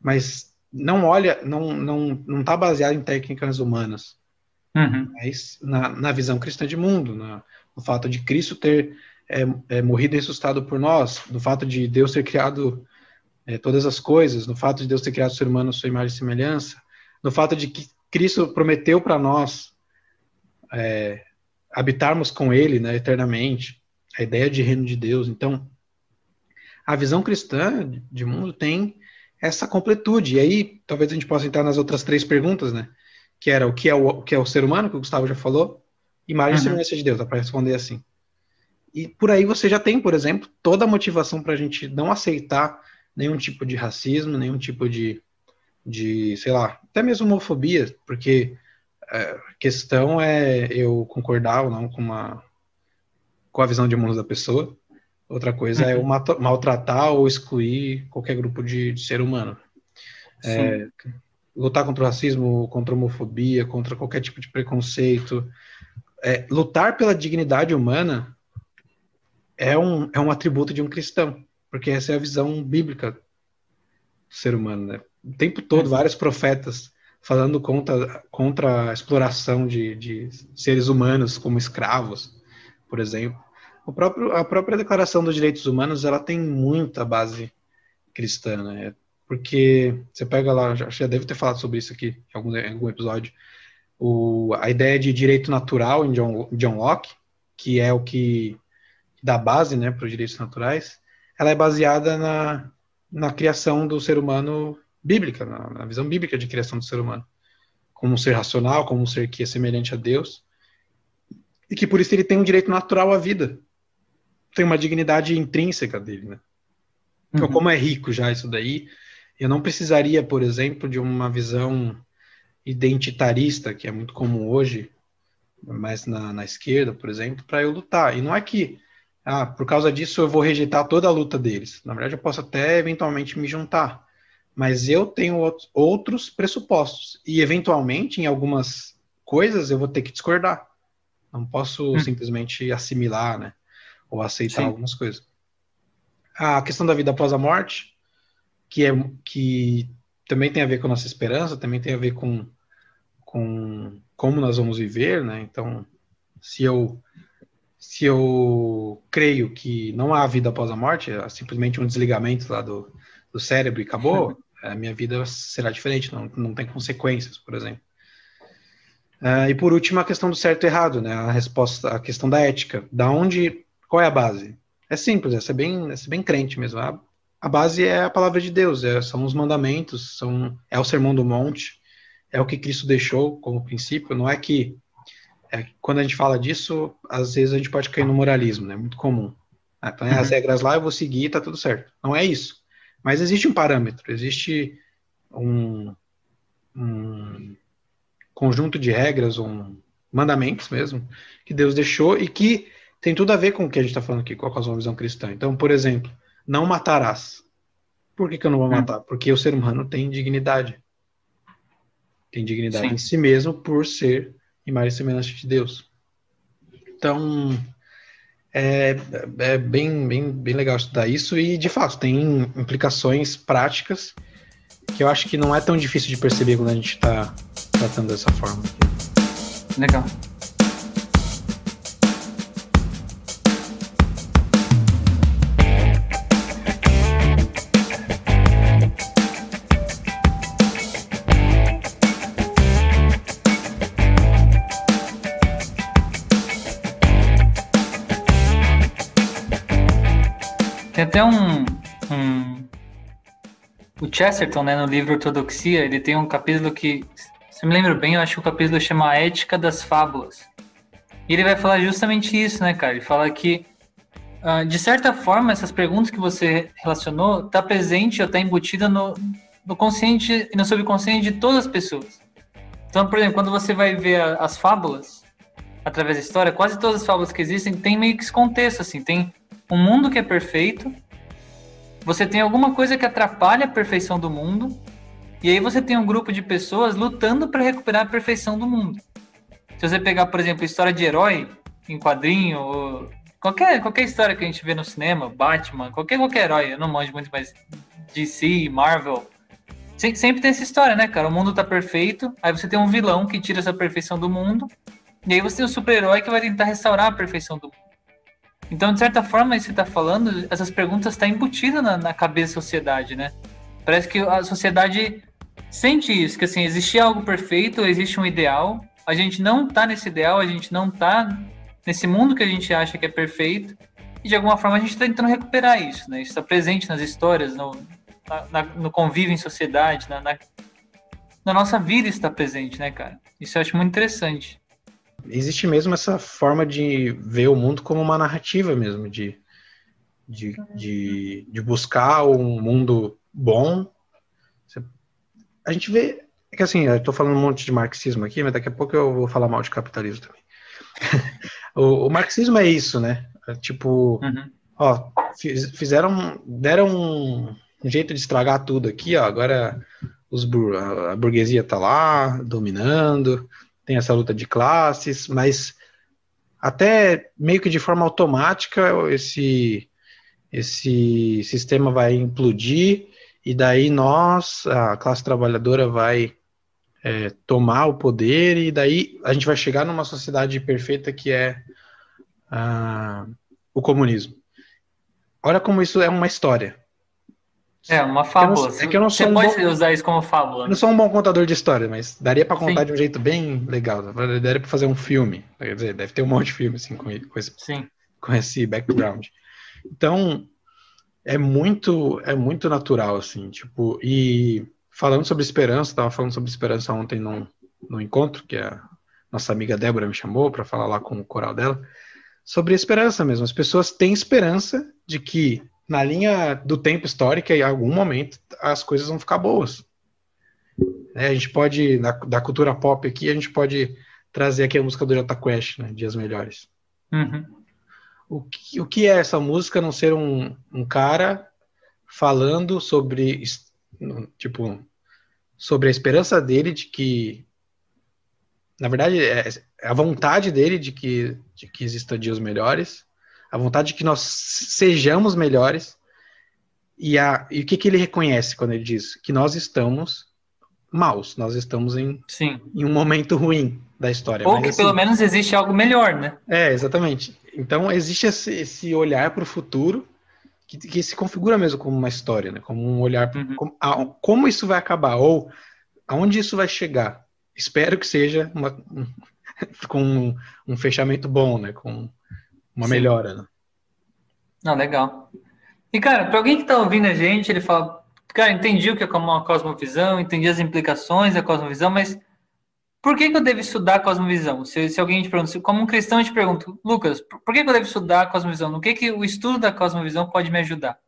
Mas não olha, não não não está baseado em técnicas humanas, uhum. mas na, na visão cristã de mundo, na, no fato de Cristo ter é, é, morrido e ressuscitado por nós, no fato de Deus ter criado é, todas as coisas, no fato de Deus ter criado o ser humano à sua imagem e semelhança, no fato de que Cristo prometeu para nós é, habitarmos com Ele né, eternamente, a ideia de reino de Deus. Então, a visão cristã de mundo tem essa completude. E aí, talvez a gente possa entrar nas outras três perguntas, né? Que era o que é o, o que é o ser humano, que o Gustavo já falou, imagem uhum. e semelhança de Deus, dá para responder assim. E por aí você já tem, por exemplo, toda a motivação para a gente não aceitar nenhum tipo de racismo, nenhum tipo de, de sei lá, até mesmo homofobia, porque é, a questão é eu concordar ou não com, uma, com a visão de mundo da pessoa. Outra coisa é uhum. é eu maltratar ou excluir qualquer grupo de, de ser humano. É, lutar contra o racismo, contra a homofobia, contra qualquer tipo de preconceito. É, lutar pela dignidade humana é um, é um atributo de um cristão, porque essa é a visão bíblica do ser humano, né? O tempo todo, vários profetas falando contra, contra a exploração de, de seres humanos como escravos, por exemplo. O próprio, a própria Declaração dos Direitos Humanos, ela tem muita base cristã, né? Porque você pega lá, já, já deve ter falado sobre isso aqui em algum, em algum episódio, o, a ideia de direito natural em John, John Locke, que é o que da base né, para os direitos naturais, ela é baseada na, na criação do ser humano bíblica, na, na, visão bíblica de criação do ser humano, como um ser racional, como um ser que é semelhante a Deus, e que por isso ele tem um direito natural à vida, tem uma dignidade intrínseca dele, né? Então, uhum. como é rico já isso daí, eu não precisaria, por exemplo, de uma visão identitarista, que é muito comum hoje, mas na, na esquerda, por exemplo, para eu lutar. E não é que ah, por causa disso eu vou rejeitar toda a luta deles. Na verdade, eu posso até eventualmente me juntar, mas eu tenho outros pressupostos e eventualmente em algumas coisas eu vou ter que discordar. Não posso hum. simplesmente assimilar, né, ou aceitar Sim. algumas coisas. A questão da vida após a morte, que é que também tem a ver com nossa esperança, também tem a ver com com como nós vamos viver, né? Então, se eu se eu creio que não há vida após a morte, é simplesmente um desligamento lá do, do cérebro e acabou, a minha vida será diferente, não, não tem consequências, por exemplo. Uh, e por último, a questão do certo e errado, né? A resposta, a questão da ética. Da onde, qual é a base? É simples, é ser bem, é ser bem crente mesmo. A, a base é a palavra de Deus, é, são os mandamentos, são, é o sermão do monte, é o que Cristo deixou como princípio. Não é que é, quando a gente fala disso, às vezes a gente pode cair no moralismo, né? Muito comum. Ah, então, uhum. as regras lá, eu vou seguir, tá tudo certo. Não é isso. Mas existe um parâmetro, existe um, um conjunto de regras, um mandamentos mesmo, que Deus deixou e que tem tudo a ver com o que a gente está falando aqui, com a cosmovisão cristã. Então, por exemplo, não matarás. Por que, que eu não vou uhum. matar? Porque o ser humano tem dignidade. Tem dignidade Sim. em si mesmo por ser imagem e semelhança de Deus. Então, é, é bem, bem, bem legal estudar isso e, de fato, tem implicações práticas que eu acho que não é tão difícil de perceber quando a gente está tratando dessa forma. Legal. Até um, um, O Chesterton, né, no livro Ortodoxia, ele tem um capítulo que, se me lembro bem, eu acho que o capítulo chama A Ética das Fábulas. E ele vai falar justamente isso, né, cara? Ele fala que, uh, de certa forma, essas perguntas que você relacionou tá presente ou tá embutida no, no consciente e no subconsciente de todas as pessoas. Então, por exemplo, quando você vai ver a, as fábulas, através da história, quase todas as fábulas que existem tem meio que esse contexto, assim, tem um mundo que é perfeito, você tem alguma coisa que atrapalha a perfeição do mundo, e aí você tem um grupo de pessoas lutando para recuperar a perfeição do mundo. Se você pegar, por exemplo, história de herói em quadrinho, ou qualquer, qualquer história que a gente vê no cinema, Batman, qualquer, qualquer herói, eu não manjo muito, mas DC, Marvel, sempre tem essa história, né, cara? O mundo tá perfeito, aí você tem um vilão que tira essa perfeição do mundo, e aí você tem um super-herói que vai tentar restaurar a perfeição do mundo. Então, de certa forma, isso que está falando, essas perguntas estão tá embutidas na, na cabeça da sociedade, né? Parece que a sociedade sente isso, que assim, existe algo perfeito, existe um ideal, a gente não está nesse ideal, a gente não está nesse mundo que a gente acha que é perfeito, e de alguma forma a gente está tentando recuperar isso, né? Isso está presente nas histórias, no, na, no convívio em sociedade, na, na, na nossa vida está presente, né, cara? Isso eu acho muito interessante. Existe mesmo essa forma de ver o mundo como uma narrativa mesmo, de, de, de, de buscar um mundo bom. A gente vê. É que assim, eu tô falando um monte de marxismo aqui, mas daqui a pouco eu vou falar mal de capitalismo também. o, o, marxismo é isso, né? É tipo, uhum. ó, fizeram, deram um, um, jeito de estragar tudo aqui, ó. Agora os, a burguesia tá lá dominando, tem essa luta de classes, mas até meio que de forma automática esse esse sistema vai implodir e daí nós, a classe trabalhadora, vai é, tomar o poder e daí a gente vai chegar numa sociedade perfeita que é ah, o comunismo. Olha como isso é uma história. É, uma fábula. É que eu não sou Você um pode bom, usar isso como fábula. Eu não sou um bom contador de história, mas daria para contar Sim. de um jeito bem legal. Daria para fazer um filme. Quer dizer, deve ter um monte de filme assim, com, com, esse, Sim. com esse background. Então, é muito é muito natural assim tipo e falando sobre esperança estava falando sobre esperança ontem num, num encontro que a nossa amiga Débora me chamou para falar lá com o coral dela sobre esperança mesmo as pessoas têm esperança de que na linha do tempo histórico em algum momento as coisas vão ficar boas né? a gente pode da, da cultura pop aqui a gente pode trazer aqui a música do Jota Quest né dias melhores uhum o que, o que é essa música não ser um, um cara falando sobre, tipo, sobre a esperança dele de que, na verdade, é, é a vontade dele de que, de que existam dias melhores, a vontade de que nós sejamos melhores, e, a, e o que, que ele reconhece quando ele diz que nós estamos maus, nós estamos em, Sim. em um momento ruim da história. Ou que assim, pelo menos existe algo melhor, né? É, exatamente. Então existe esse, esse olhar para o futuro que, que, se configura mesmo como uma história, né? Como um olhar uhum. como, a, como isso vai acabar ou aonde isso vai chegar. Espero que seja uma, um, com um, um, fechamento bom, né? Com uma Sim. melhora. Né? Não, legal. E cara, para alguém que está ouvindo a gente, ele fala, cara, entendi o que é como uma cosmovisão, entendi as implicações da cosmovisão, mas por que, que, eu devo estudar a cosmovisão? Se, se alguém te pergunta, como um cristão, eu te pergunto, Lucas, por que, que, eu devo estudar a cosmovisão? No que, que o estudo da cosmovisão pode me ajudar?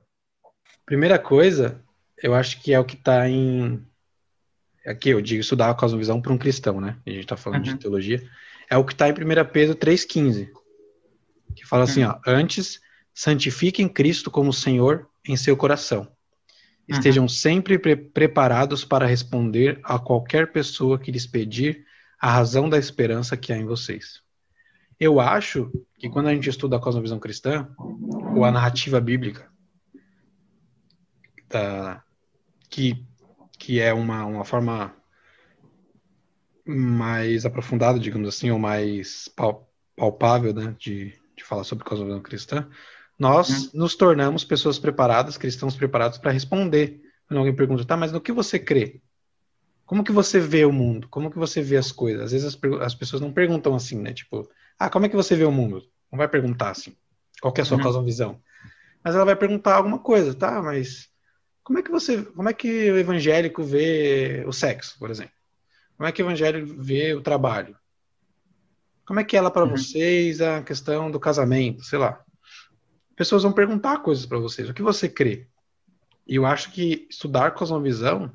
Primeira coisa, eu acho que é o que está em. Aqui eu digo estudar a cosmovisão para um cristão, né? A gente está falando uhum. de teologia. É o que está em 1 Pedro 3,15, que fala assim: uhum. ó, antes santifiquem Cristo como Senhor em seu coração Estejam uhum. sempre pre preparados para responder a qualquer pessoa que lhes pedir a razão da esperança que há em vocês. Eu acho que quando a gente estuda a cosmovisão cristã, ou a narrativa bíblica, da, que, que é uma, uma forma mais aprofundada, digamos assim, ou mais palpável né, de, de falar sobre cosmovisão cristã, nós uhum. nos tornamos pessoas preparadas, cristãos preparados para responder. Quando alguém pergunta, tá, mas no que você crê? Como que você vê o mundo? Como que você vê as coisas? Às vezes as, as pessoas não perguntam assim, né? Tipo, ah, como é que você vê o mundo? Não vai perguntar assim. Qual é a sua uhum. visão? Mas ela vai perguntar alguma coisa, tá? Mas como é que você, como é que o evangélico vê o sexo, por exemplo? Como é que o evangélico vê o trabalho? Como é que é ela para uhum. vocês a questão do casamento, sei lá? pessoas vão perguntar coisas para vocês. O que você crê? E eu acho que estudar cosmovisão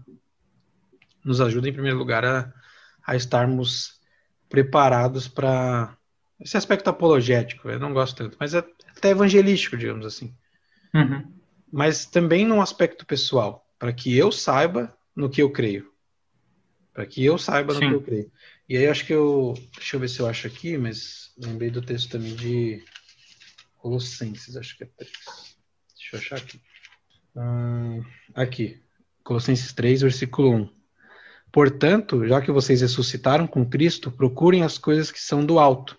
nos ajuda, em primeiro lugar, a, a estarmos preparados para esse aspecto apologético. Eu não gosto tanto, mas é até evangelístico, digamos assim. Uhum. Mas também num aspecto pessoal, para que eu saiba no que eu creio. Para que eu saiba Sim. no que eu creio. E aí acho que eu. Deixa eu ver se eu acho aqui, mas lembrei do texto também de Colossenses, acho que é 3. Deixa eu achar aqui. Hum, aqui. Colossenses 3, versículo 1. Portanto, já que vocês ressuscitaram com Cristo, procurem as coisas que são do alto,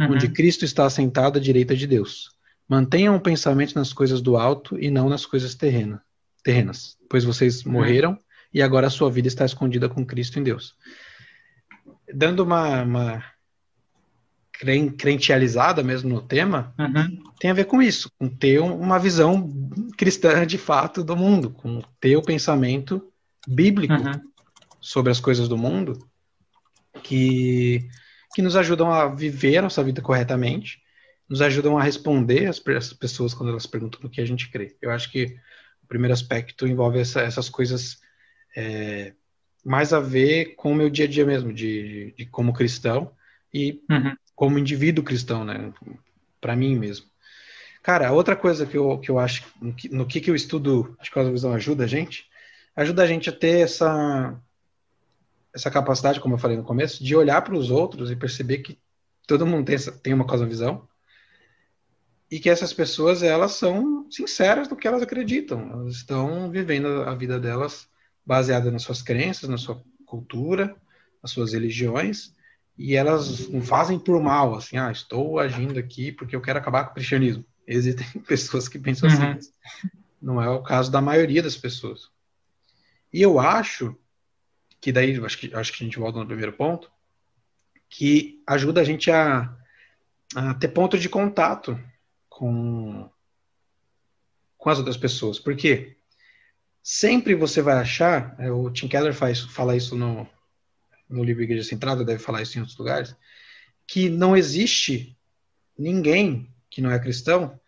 uhum. onde Cristo está assentado à direita de Deus. Mantenham o pensamento nas coisas do alto e não nas coisas terrena, terrenas, pois vocês uhum. morreram e agora a sua vida está escondida com Cristo em Deus. Dando uma, uma crentializada mesmo no tema, Uhum. tem a ver com isso, com ter um- uma visão cristã de fato do mundo, com ter o pensamento bíblico Uhum. sobre as coisas do mundo que, que nos ajudam a viver a nossa vida corretamente, nos ajudam a responder as, as pessoas quando elas perguntam no que a gente crê. Eu acho que o primeiro aspecto envolve essa- essas coisas é, mais a ver com o meu dia a dia mesmo, de, de como cristão e Uhum. como indivíduo cristão, né? Para mim mesmo. Cara, outra coisa que eu, que eu acho no que, no que, que o estudo de cosmovisão ajuda a gente, ajuda a gente a ter essa, essa capacidade, como eu falei no começo, de olhar para os outros e perceber que todo mundo tem, essa, tem uma cosmovisão e que essas pessoas, elas são sinceras no que elas acreditam. Elas estão vivendo a vida delas baseada nas suas crenças, na sua cultura, nas suas religiões, e elas não fazem por mal, assim, ah, estou agindo aqui porque eu quero acabar com o cristianismo. Existem pessoas que pensam assim, Uhum. mas não é o caso da maioria das pessoas. E eu acho que daí, acho que, acho que a gente volta no primeiro ponto, que ajuda a gente a, a ter ponto de contato com, com as outras pessoas. Porque sempre você vai achar, é, o Tim Keller faz, fala isso no, no livro Igreja Centrada, deve falar isso em outros lugares, que não existe ninguém que não é cristão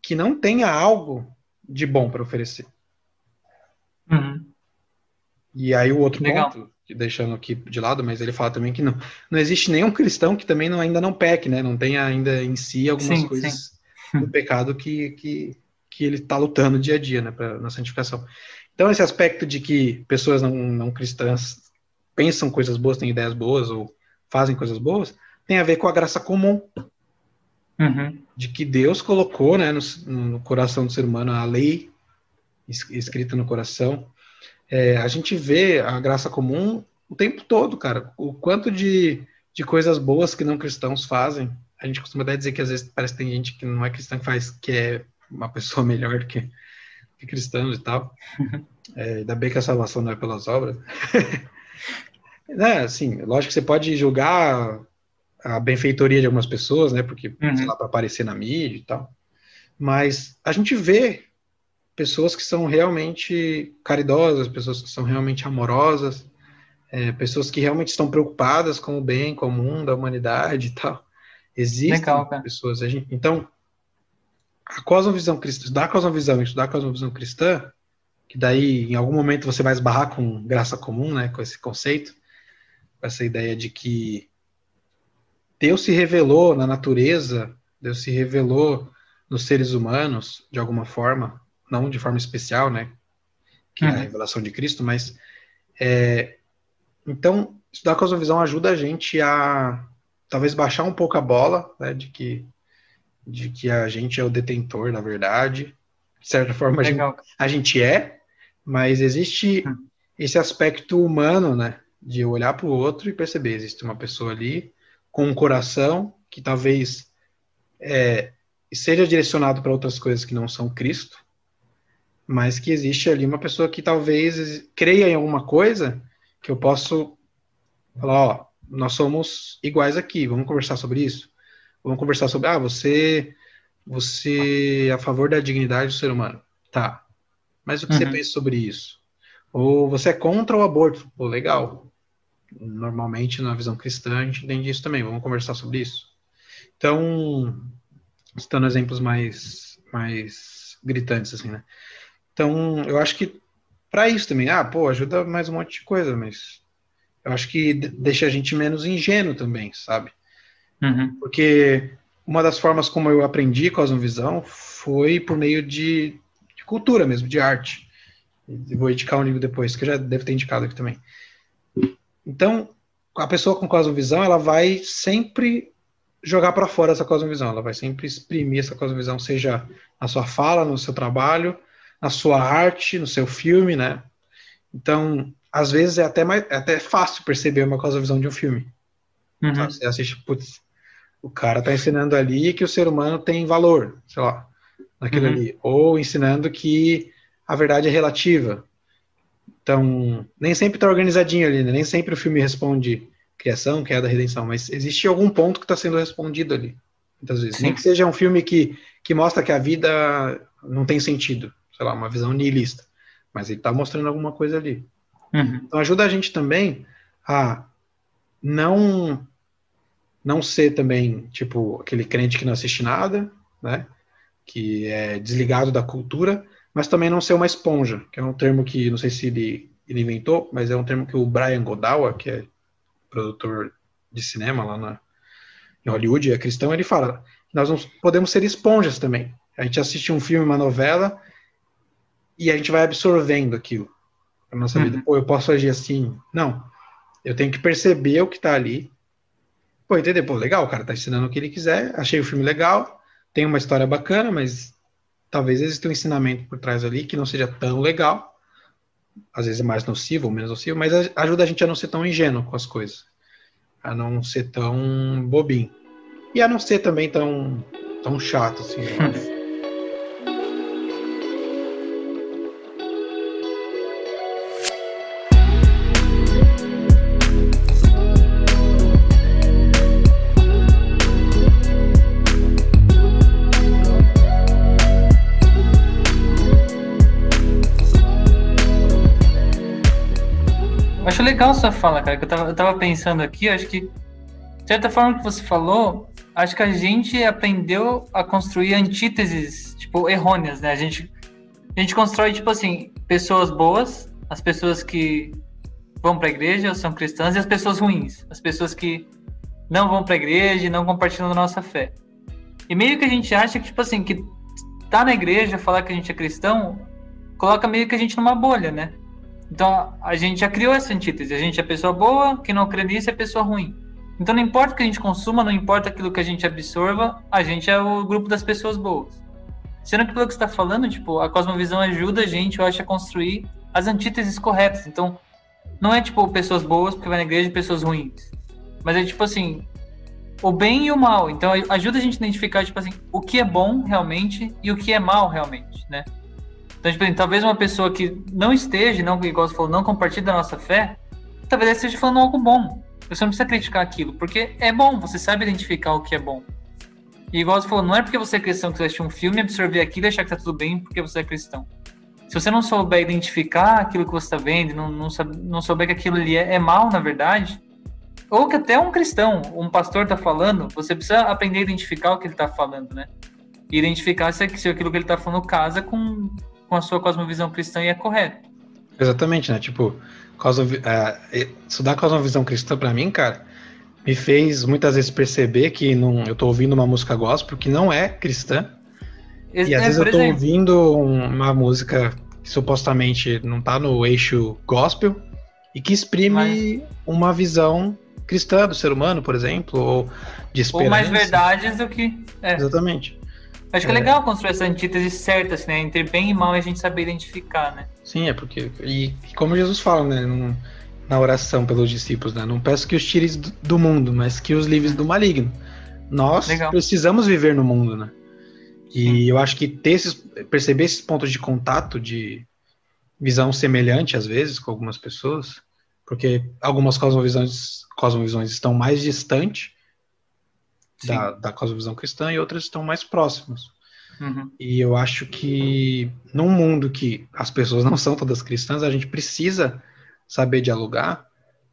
que não tenha algo de bom para oferecer. Uhum. E aí o outro Legal. ponto, deixando aqui de lado, mas ele fala também que não, não existe nenhum cristão que também não, ainda não peque, né? Não tenha ainda em si algumas Sim, coisas do pecado que, que, que ele está lutando dia a dia, né? Pra, na santificação. Então esse aspecto de que pessoas não, não cristãs pensam coisas boas, têm ideias boas ou fazem coisas boas, tem a ver com a graça comum Uhum. de que Deus colocou né, no, no coração do ser humano a lei es- escrita no coração. É, a gente vê a graça comum o tempo todo, cara. O quanto de, de coisas boas que não cristãos fazem. A gente costuma até dizer que às vezes parece que tem gente que não é cristã que faz, que é uma pessoa melhor que, que cristãos e tal. É, ainda bem que a salvação não é pelas obras. né, assim, lógico que você pode julgar a benfeitoria de algumas pessoas, né? Porque, Uhum. sei lá, para aparecer na mídia e tal. Mas a gente vê pessoas que são realmente caridosas, pessoas que são realmente amorosas, é, pessoas que realmente estão preocupadas com o bem comum da humanidade e tal. Existem Legal, pessoas. Gente, então, a cosmovisão cristã, estudar a cosmovisão estudar a cosmovisão cristã, que daí em algum momento você vai esbarrar com graça comum, né? Com esse conceito, com essa ideia de que Deus se revelou na natureza, Deus se revelou nos seres humanos de alguma forma, não de forma especial, né? Que é a Uhum. revelação de Cristo, mas é, então estudar a cosmovisão ajuda a gente a talvez baixar um pouco a bola, né? De que de que a gente é o detentor da verdade. De certa forma, a gente a gente é, mas existe Hum. esse aspecto humano, né? De olhar para o outro e perceber, existe uma pessoa ali com um coração que talvez é, seja direcionado para outras coisas que não são Cristo, mas que existe ali uma pessoa que talvez creia em alguma coisa que eu posso falar, ó, nós somos iguais aqui, vamos conversar sobre isso. Vamos conversar sobre, ah, você você é a favor da dignidade do ser humano. Tá. Mas o que você Uhum. pensa sobre isso? Ou você é contra o aborto? Pô, legal. Normalmente, na visão cristã, a gente entende isso também. Vamos conversar sobre isso. Então, citando exemplos mais, mais gritantes, assim, né? Então, eu acho que para isso também, ah, pô, ajuda mais um monte de coisa, mas eu acho que de- deixa a gente menos ingênuo também, sabe? Uhum. Porque uma das formas como eu aprendi Cosmovisão foi por meio de, de cultura mesmo, de arte. Vou indicar um livro depois, que eu já devo ter indicado aqui também. Então, a pessoa com Cosmovisão, ela vai sempre jogar para fora essa Cosmovisão, ela vai sempre exprimir essa Cosmovisão, seja na sua fala, no seu trabalho, na sua arte, no seu filme, né? Então, às vezes é até, mais, é até fácil perceber uma Cosmovisão de um filme. Uhum. Você assiste, putz, o cara tá ensinando ali que o ser humano tem valor, sei lá, naquilo Uhum. ali. Ou ensinando que a verdade é relativa. Então, nem sempre tá organizadinho ali, né? Nem sempre o filme responde criação, que é a da redenção, mas existe algum ponto que está sendo respondido ali, muitas vezes. Sim. Nem que seja um filme que, que mostra que a vida não tem sentido, sei lá, uma visão nihilista, mas ele está mostrando alguma coisa ali. Uhum. Então ajuda a gente também a não não ser também tipo aquele crente que não assiste nada, né? Que é desligado da cultura, mas também não ser uma esponja, que é um termo que não sei se ele, ele inventou, mas é um termo que o Brian Godawa, que é produtor de cinema lá na, em Hollywood, é cristão, ele fala: nós não podemos ser esponjas também. A gente assiste um filme, uma novela, e a gente vai absorvendo aquilo para nossa Uhum. vida. Pô, eu posso agir assim? Não. Eu tenho que perceber o que tá ali. Pô, entender? Pô, legal, o cara tá ensinando o que ele quiser. Achei o filme legal. Tem uma história bacana, mas talvez exista um ensinamento por trás ali que não seja tão legal. Às vezes é mais nocivo ou menos nocivo, mas ajuda a gente a não ser tão ingênuo com as coisas. A não ser tão bobinho. E a não ser também tão, tão chato, assim. legal sua fala, cara, que eu tava, eu tava pensando aqui, acho que, de certa forma que você falou, acho que a gente aprendeu a construir antíteses, tipo, errôneas, né? A gente, a gente constrói, tipo assim, pessoas boas, as pessoas que vão pra igreja, são cristãs, e as pessoas ruins, as pessoas que não vão pra igreja e não compartilham da nossa fé. E meio que a gente acha que, tipo assim, que tá na igreja, falar que a gente é cristão, coloca meio que a gente numa bolha, né? Então a gente já criou essa antítese. A gente é pessoa boa, quem não crê nisso é pessoa ruim. Então não importa o que a gente consuma, não importa aquilo que a gente absorva, a gente é o grupo das pessoas boas. Sendo que pelo que você está falando, tipo, a cosmovisão ajuda a gente, eu acho, a construir as antíteses corretas. Então não é tipo pessoas boas porque vai na igreja e pessoas ruins. Mas é tipo assim, o bem e o mal. Então ajuda a gente a identificar, tipo assim, o que é bom realmente e o que é mal realmente, né? Então, tipo, talvez uma pessoa que não esteja, não, igual você falou, não compartilhe da nossa fé, talvez ela esteja falando algo bom. Você não precisa criticar aquilo, porque é bom, você sabe identificar o que é bom. E igual você falou, não é porque você é cristão que você assistir um filme, absorver aquilo e achar que tá tudo bem porque você é cristão. Se você não souber identificar aquilo que você está vendo, não, não, não souber que aquilo ali é, é mal, na verdade, ou que até um cristão, um pastor tá falando, você precisa aprender a identificar o que ele tá falando, né? E identificar se, se aquilo que ele tá falando casa com, com a sua cosmovisão cristã e é correto. Exatamente, né? Tipo, cosmovi- é, estudar cosmovisão cristã pra mim, cara, me fez muitas vezes perceber que não, eu tô ouvindo uma música gospel que não é cristã. Ex- E às é, vezes eu tô exemplo. ouvindo um- uma música que supostamente não tá no eixo gospel e que exprime uma visão cristã do ser humano, por exemplo, ou de esperança. Ou mais verdades do que. É. Exatamente. Acho que é É. legal construir essa antítese certa, assim, né? Entre bem e mal e a gente saber identificar, né? Sim, é porque. E como Jesus fala, né? na oração pelos discípulos, né? Não peço que os tires do, do mundo, mas que os livres do maligno. Nós Legal. precisamos viver no mundo, né? E Sim. eu acho que ter esses, perceber esses pontos de contato, de visão semelhante, às vezes, com algumas pessoas, porque algumas cosmovisões, cosmovisões estão mais distantes da, da cosmovisão cristã e outras estão mais próximas. Uhum. E eu acho que num mundo que as pessoas não são todas cristãs, a gente precisa saber dialogar,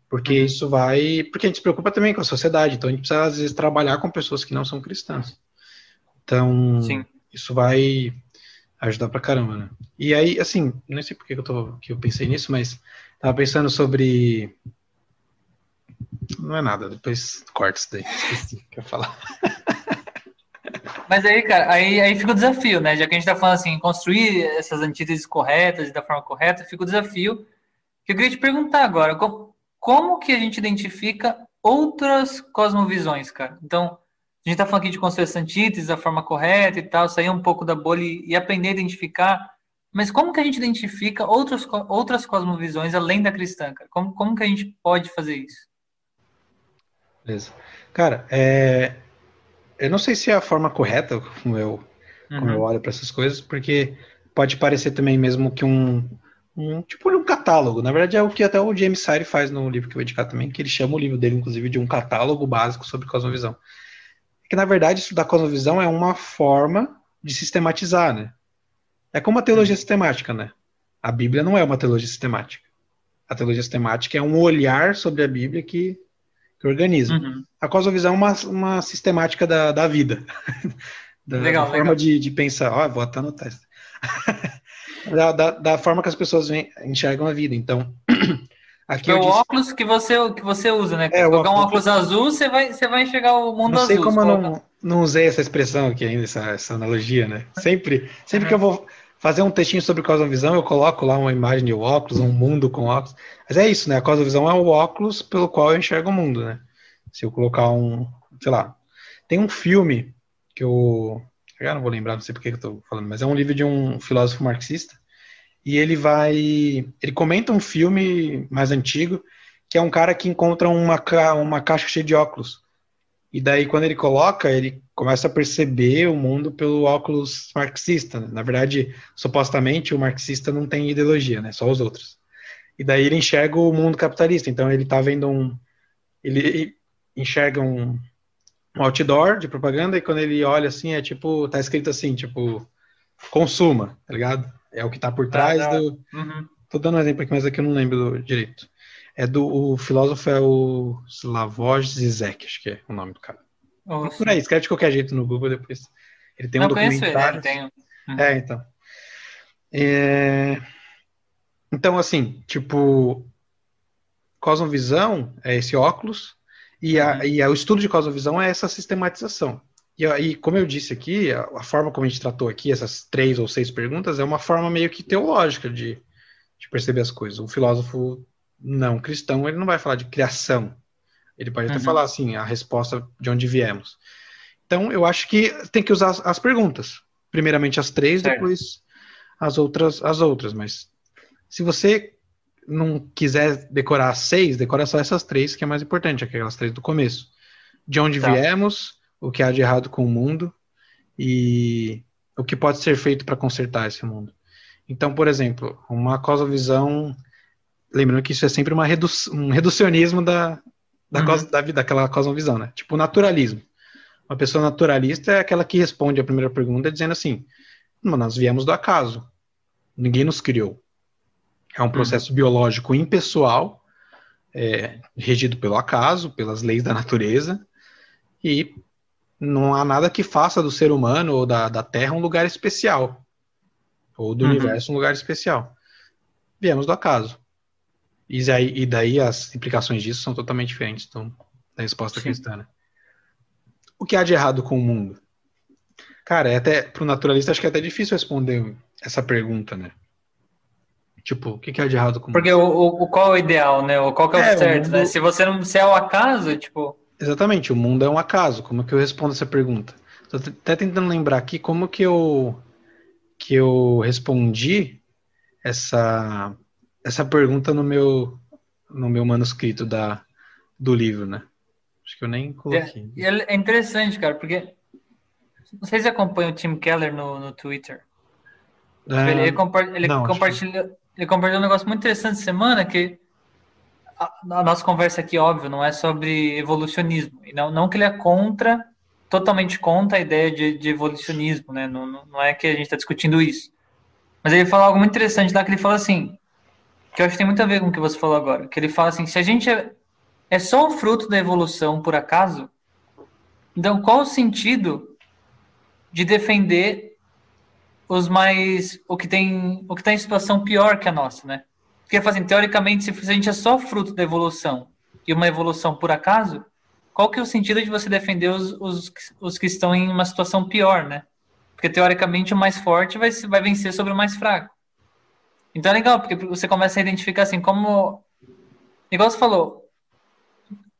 porque Uhum. isso vai. Porque a gente se preocupa também com a sociedade, então a gente precisa, às vezes, trabalhar com pessoas que não são cristãs. Então, Sim. isso vai ajudar pra caramba, né? E aí, assim, não sei por que eu, tô, que eu pensei nisso, mas tava pensando sobre. Não é nada, depois corta isso daí. Esqueci o que eu ia falar. Mas aí, cara, aí, aí fica o desafio, né? Já que a gente tá falando assim, construir essas antíteses corretas da forma correta, fica o desafio. Que eu queria te perguntar agora, como, como que a gente identifica outras cosmovisões, cara? Então, a gente tá falando aqui de construir essas antíteses da forma correta e tal, sair um pouco da bolha e, e aprender a identificar. Mas como que a gente identifica outras, outras cosmovisões além da cristã, cara? Como, como que a gente pode fazer isso? Beleza. Cara, é, eu não sei se é a forma correta como eu, como eu Uhum. olho para essas coisas, porque pode parecer também mesmo que um, um tipo um catálogo. Na verdade, é o que até o James Sire faz no livro que eu vou indicar também, que ele chama o livro dele, inclusive, de um catálogo básico sobre cosmovisão. Que, na verdade, estudar cosmovisão é uma forma de sistematizar, né? É como a teologia uhum. sistemática, né? A Bíblia não é uma teologia sistemática. A teologia sistemática é um olhar sobre a Bíblia que, que organiza. Uhum. A cosmovisão é uma, uma sistemática da, da vida. da, legal, da forma de, de pensar. Ó, vou até anotar isso. da, da, da, forma que as pessoas enxergam a vida. Então, aqui é o disse... óculos que você, que você usa, né? É, Se colocar um óculos azul, você vai, você vai enxergar o mundo não azul. Sei como eu não, não usei essa expressão aqui ainda, essa, essa analogia, né? Sempre, sempre uhum. que eu vou fazer um textinho sobre cosmovisão, eu coloco lá uma imagem de óculos, um mundo com óculos. Mas é isso, né? A cosmovisão é o óculos pelo qual eu enxergo o mundo, né? Se eu colocar um, sei lá, tem um filme que eu, eu não vou lembrar, não sei por que eu estou falando, mas é um livro de um filósofo marxista e ele vai, ele comenta um filme mais antigo que é um cara que encontra uma, uma caixa cheia de óculos. E daí, quando ele coloca, ele começa a perceber o mundo pelo óculos marxista. Né? Na verdade, supostamente, o marxista não tem ideologia, né? Só os outros. E daí ele enxerga o mundo capitalista. Então, ele está vendo um... Ele enxerga um, um outdoor de propaganda e quando ele olha assim, é tipo... Tá escrito assim, tipo... Consuma, tá ligado? É o que está por trás ah, do... Uhum. Tô dando um exemplo aqui, mas aqui eu não lembro direito. É do o filósofo é o Slavoj Zizek, acho que é o nome do cara. Por aí, escreve de qualquer jeito no Google depois. Ele tem um Não documentário. Ele, ele uhum. É, então. É... Então, assim, tipo, cosmovisão é esse óculos e, a, uhum. e a, o estudo de cosmovisão é essa sistematização. E aí, como eu disse aqui, a, a, forma como a gente tratou aqui, essas três ou seis perguntas, é uma forma meio que teológica de, de perceber as coisas. O filósofo não cristão, ele não vai falar de criação. Ele pode até uhum. falar assim, a resposta de onde viemos. Então, eu acho que tem que usar as, as perguntas. Primeiramente as três, certo. depois as outras, as outras. Mas se você não quiser decorar as seis, decora só essas três, que é mais importante, aquelas três do começo. De onde tá. viemos, o que há de errado com o mundo e o que pode ser feito para consertar esse mundo. Então, por exemplo, uma cosmovisão Lembrando que isso é sempre uma redu um reducionismo da, da, uhum. cos, da, daquela cosmovisão, né? Tipo, naturalismo. Uma pessoa naturalista é aquela que responde a primeira pergunta dizendo assim: nós viemos do acaso. Ninguém nos criou. É um processo uhum. biológico impessoal, é, regido pelo acaso, pelas leis da natureza, e não há nada que faça do ser humano ou da, da Terra um lugar especial, ou do uhum. universo um lugar especial. Viemos do acaso. E daí, e daí as implicações disso são totalmente diferentes então, da resposta Sim. cristã. Né? O que há de errado com o mundo? Cara, é até para o naturalista acho que é até difícil responder essa pergunta, né? Tipo, o que, que há de errado com o Porque mundo? o, o, qual é o ideal, né? O qual que é o é, certo, o né? mundo... né? Se você não se é o acaso, tipo. Exatamente, o mundo é um acaso. Como que eu respondo essa pergunta? Estou até tentando lembrar aqui como que eu que eu respondi essa essa pergunta no meu no meu manuscrito da, do livro, né? Acho que eu nem coloquei. É, é interessante, cara, porque não sei se acompanha o Tim Keller no, no Twitter. É, ele, compa ele, não, compartilha, que... ele compartilhou um negócio muito interessante semana que a, a, nossa conversa aqui, óbvio, não é sobre evolucionismo. E não, não que ele é contra, totalmente contra a ideia de, de evolucionismo, né? Não, não é que a gente está discutindo isso. Mas ele fala algo muito interessante lá, que ele fala assim, que eu acho que tem muito a ver com o que você falou agora, que ele fala assim, se a gente é, é só o fruto da evolução por acaso, então qual o sentido de defender os mais o que tem o que está em situação pior que a nossa, né? Porque assim, teoricamente, se a gente é só fruto da evolução e uma evolução por acaso, qual que é o sentido de você defender os, os, os que estão em uma situação pior, né? Porque teoricamente o mais forte vai, vai vencer sobre o mais fraco. Então é legal, porque você começa a identificar assim, como. Igual você falou,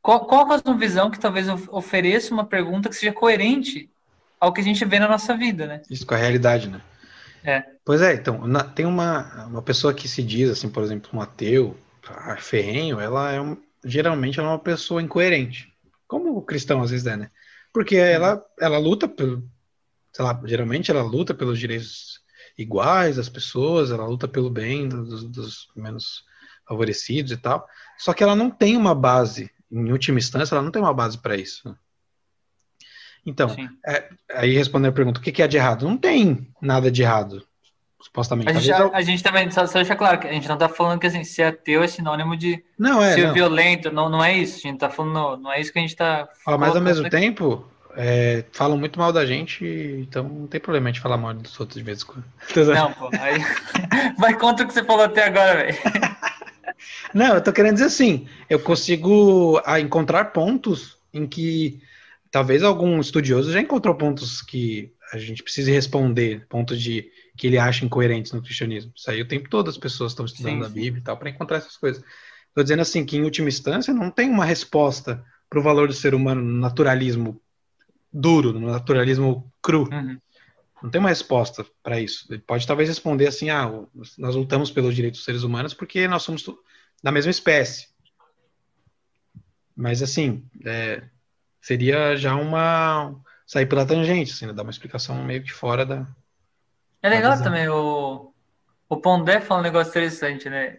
qual, qual a visão que talvez ofereça uma pergunta que seja coerente ao que a gente vê na nossa vida, né? Isso com a realidade, né? É. Pois é, então, na, tem uma, uma pessoa que se diz, assim, por exemplo, um ateu, ferrenho, ela é um, geralmente ela é uma pessoa incoerente. Como o cristão às vezes é, né? Porque ela, ela luta pelo, sei lá, geralmente ela luta pelos direitos iguais às pessoas, ela luta pelo bem dos, dos menos favorecidos e tal. Só que ela não tem uma base, em última instância, ela não tem uma base para isso. Então, é, aí respondendo a pergunta, o que, que é de errado? Não tem nada de errado, supostamente. A gente, a, a gente também, só, só deixa claro, que a gente não tá falando que assim, ser ateu é sinônimo de não, é, ser não. violento, não, não é isso, a gente tá falando, não é isso que a gente tá... Ó, mas ao mesmo aqui. tempo, é, falam muito mal da gente, então não tem problema a gente falar mal dos outros de vez em quando. Não, pô, aí vai contra o que você falou até agora, velho. Não, eu tô querendo dizer assim, eu consigo ah, encontrar pontos em que talvez algum estudioso já encontrou pontos que a gente precise responder, pontos de que ele acha incoerentes no cristianismo. Isso aí o tempo todo as pessoas estão estudando sim, a Bíblia e tal para encontrar essas coisas. Estou dizendo assim que em última instância não tem uma resposta para o valor do ser humano no naturalismo duro, no naturalismo cru. Uhum. Não tem uma resposta para isso. Ele pode talvez responder assim: ah, nós lutamos pelos direitos dos seres humanos porque nós somos da mesma espécie. Mas assim, é, seria já uma sair pela tangente, assim, né? dar uma explicação meio que fora da. É legal também o o Pondé fala um negócio interessante, né?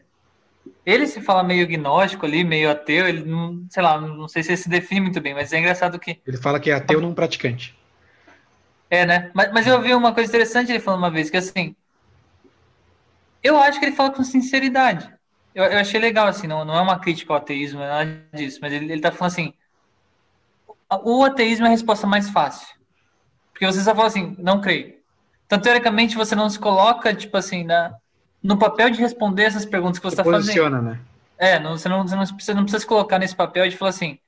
Ele se fala meio gnóstico ali, meio ateu, ele não, sei lá, não sei se ele se define muito bem, mas é engraçado que. Ele fala que é ateu não praticante. É, né? Mas, mas eu ouvi uma coisa interessante ele falando uma vez, que assim. Eu acho que ele fala com sinceridade. Eu, eu achei legal, assim, não, não é uma crítica ao ateísmo, não é nada disso, mas ele, ele tá falando assim. O ateísmo é a resposta mais fácil. Porque você só fala assim, não creio. Então, teoricamente, você não se coloca, tipo assim, na, no papel de responder essas perguntas que você está fazendo. né? É, não, você, não, você, não, precisa, não precisa se colocar nesse papel de falar assim,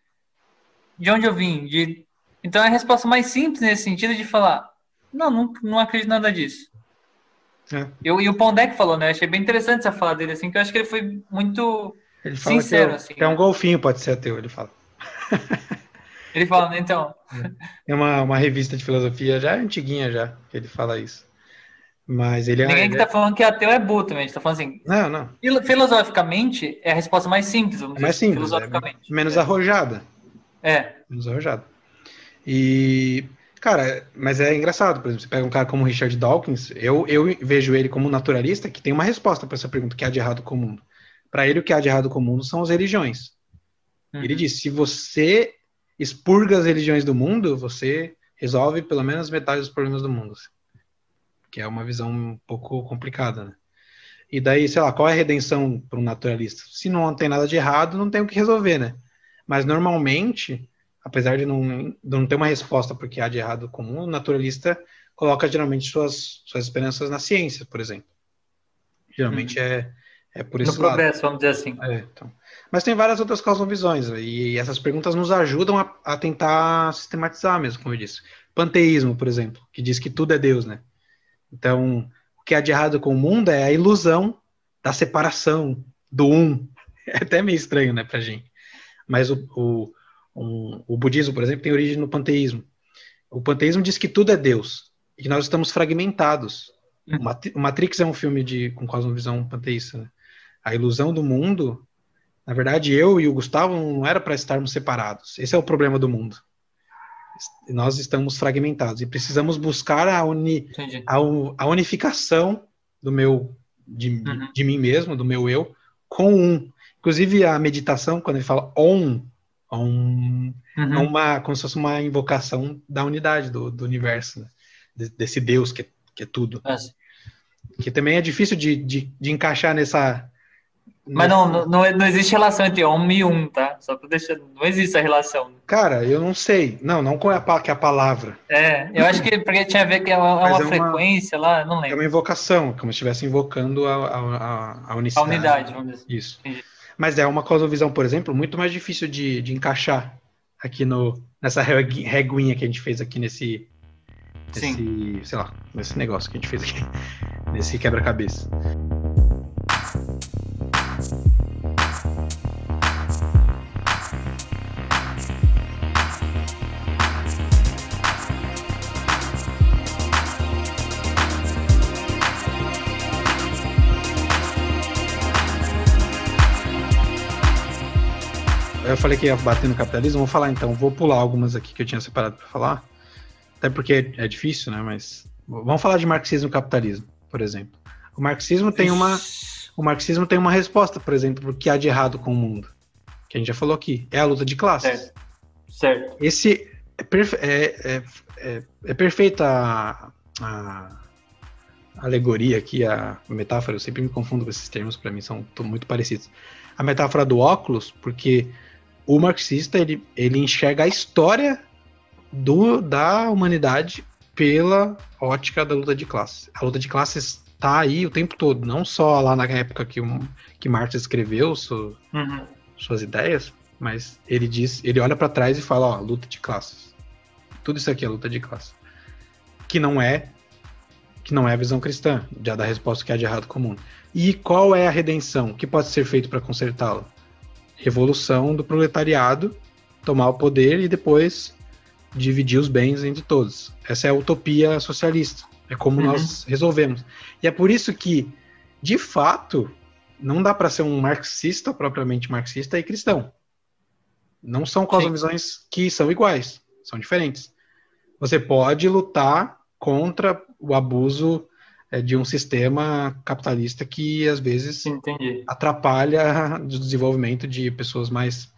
de onde eu vim? De... Então é a resposta mais simples nesse sentido de falar, não, não, não acredito nada disso. É. Eu, e o Pondek falou, né? Achei bem interessante essa fala dele, assim, que eu acho que ele foi muito ele fala sincero, é, assim. É um golfinho, pode ser ateu, ele fala. Ele fala, né, então. É uma, uma revista de filosofia já antiguinha já, que ele fala isso. Mas ele é Ninguém que tá falando que ateu é burro também, a gente tá falando assim. Não, não. Filosoficamente, é a resposta mais simples, vamos é mais dizer, simples, filosoficamente. É menos é. arrojada. É. Menos arrojada. E, cara, mas é engraçado, por exemplo, você pega um cara como Richard Dawkins, eu, eu vejo ele como naturalista que tem uma resposta para essa pergunta: o que há de errado com o mundo? Para ele, o que há de errado com o mundo são as religiões. Uhum. Ele diz: se você expurga as religiões do mundo, você resolve pelo menos metade dos problemas do mundo que é uma visão um pouco complicada, né? E daí, sei lá, qual é a redenção para um naturalista? Se não tem nada de errado, não tem o que resolver, né? Mas normalmente, apesar de não, de não ter uma resposta porque há de errado comum, o naturalista coloca geralmente suas, suas esperanças na ciência, por exemplo. Geralmente uhum. é, é por isso. No progresso, vamos dizer assim. É, então. Mas tem várias outras cosmovisões, e essas perguntas nos ajudam a, a tentar sistematizar mesmo, como eu disse. Panteísmo, por exemplo, que diz que tudo é Deus, né? Então, o que há de errado com o mundo é a ilusão da separação, do um. É até meio estranho, né, pra gente. Mas o, o, um, o budismo, por exemplo, tem origem no panteísmo. O panteísmo diz que tudo é Deus e que nós estamos fragmentados. Hum. O Matrix é um filme de, com cosmovisão panteísta. Né? A ilusão do mundo, na verdade, eu e o Gustavo não era para estarmos separados. Esse é o problema do mundo nós estamos fragmentados e precisamos buscar a, uni, a, a, unificação do meu, de, uhum. de mim mesmo, do meu eu, com um. Inclusive a meditação, quando ele fala on, on uhum. é uma, como se fosse uma invocação da unidade do, do universo, né? desse Deus que, que é tudo. É. Que também é difícil de, de, de encaixar nessa, mas não, não, não existe relação entre homem e um, tá? Só pra deixar. Não existe a relação. Cara, eu não sei. Não, não com a, que é a palavra. É, eu acho que porque tinha a ver que é uma, é uma frequência lá, não lembro. É uma invocação, como se estivesse invocando a, a, a unicidade. A unidade, vamos dizer. Isso. Entendi. Mas é uma cosmovisão, por exemplo, muito mais difícil de, de encaixar aqui no, nessa reguinha que a gente fez aqui nesse. Nesse, sei lá, nesse negócio que a gente fez aqui. Nesse quebra-cabeça. Eu falei que ia bater no capitalismo, vou falar então, vou pular algumas aqui que eu tinha separado para falar, até porque é difícil, né? Mas vamos falar de marxismo e capitalismo, por exemplo. O marxismo tem uma O marxismo tem uma resposta, por exemplo, o que há de errado com o mundo. Que a gente já falou aqui. É a luta de classes. Certo. certo. Esse é, perfe é, é, é, é perfeita a, a, alegoria aqui, a metáfora. Eu sempre me confundo com esses termos, para mim são muito parecidos. A metáfora do óculos, porque o marxista ele, ele enxerga a história do, da humanidade pela ótica da luta de classes. A luta de classes está aí o tempo todo, não só lá na época que, um, que Marx escreveu su, uhum. suas ideias, mas ele diz, ele olha para trás e fala, ó, luta de classes. Tudo isso aqui é luta de classes. Que não é que não é a visão cristã, já da resposta que há de errado comum. E qual é a redenção? O que pode ser feito para consertá-la? Revolução do proletariado, tomar o poder e depois dividir os bens entre todos. Essa é a utopia socialista. É como uhum. nós resolvemos. E é por isso que, de fato, não dá para ser um marxista, propriamente marxista, e cristão. Não são cosmovisões que são iguais, são diferentes. Você pode lutar contra o abuso de um sistema capitalista que às vezes Entendi. atrapalha o desenvolvimento de pessoas mais,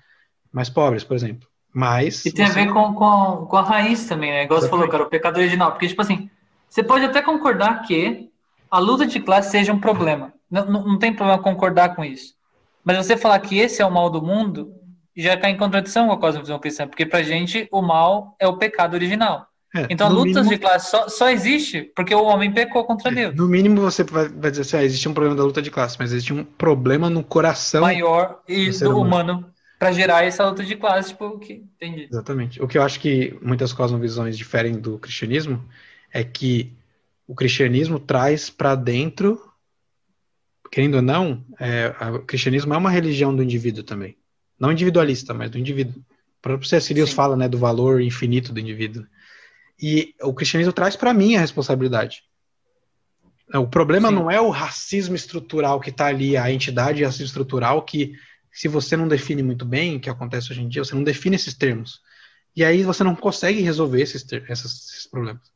mais pobres, por exemplo. Mas. E tem você... a ver com, com, com, a raiz também, né? Igual Exatamente. você falou, cara, o pecado original. Porque, tipo assim, você pode até concordar que a luta de classe seja um problema. Não, não, não tem problema concordar com isso. Mas você falar que esse é o mal do mundo já cai em contradição com a cosmovisão cristã, porque pra gente o mal é o pecado original. É, então a luta mínimo, de classe só, só existe porque o homem pecou contra é, Deus. No mínimo você vai, vai dizer assim, ah, existe um problema da luta de classe, mas existe um problema no coração maior e do, humano, humano para gerar essa luta de classe, tipo, que entendi. Exatamente. O que eu acho que muitas cosmovisões diferem do cristianismo é que o cristianismo traz para dentro, querendo ou não, é, o cristianismo é uma religião do indivíduo também. Não individualista, mas do indivíduo. O próprio. Lewis fala né, do valor infinito do indivíduo. E o cristianismo traz para mim a responsabilidade. O problema Sim. não é o racismo estrutural que está ali, a entidade racismo estrutural que se você não define muito bem, o que acontece hoje em dia, você não define esses termos. E aí você não consegue resolver esses, esses problemas.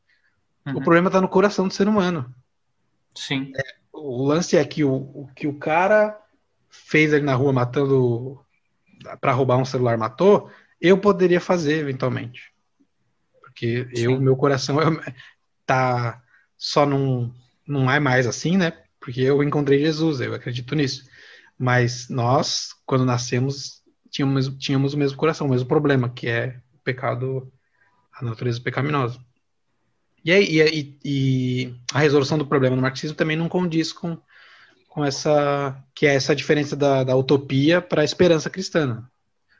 Uhum. O problema está no coração do ser humano. Sim. É, o lance é que o, o, que o cara fez ali na rua matando para roubar um celular matou, eu poderia fazer eventualmente. Porque Sim. eu, meu coração é, tá só não não é mais assim, né? Porque eu encontrei Jesus, eu acredito nisso. Mas nós, quando nascemos, tínhamos, tínhamos o mesmo coração, o mesmo problema, que é o pecado, a natureza pecaminosa. E, e, e, a resolução do problema no marxismo também não condiz com, com essa que é essa diferença da, da utopia para a esperança cristã.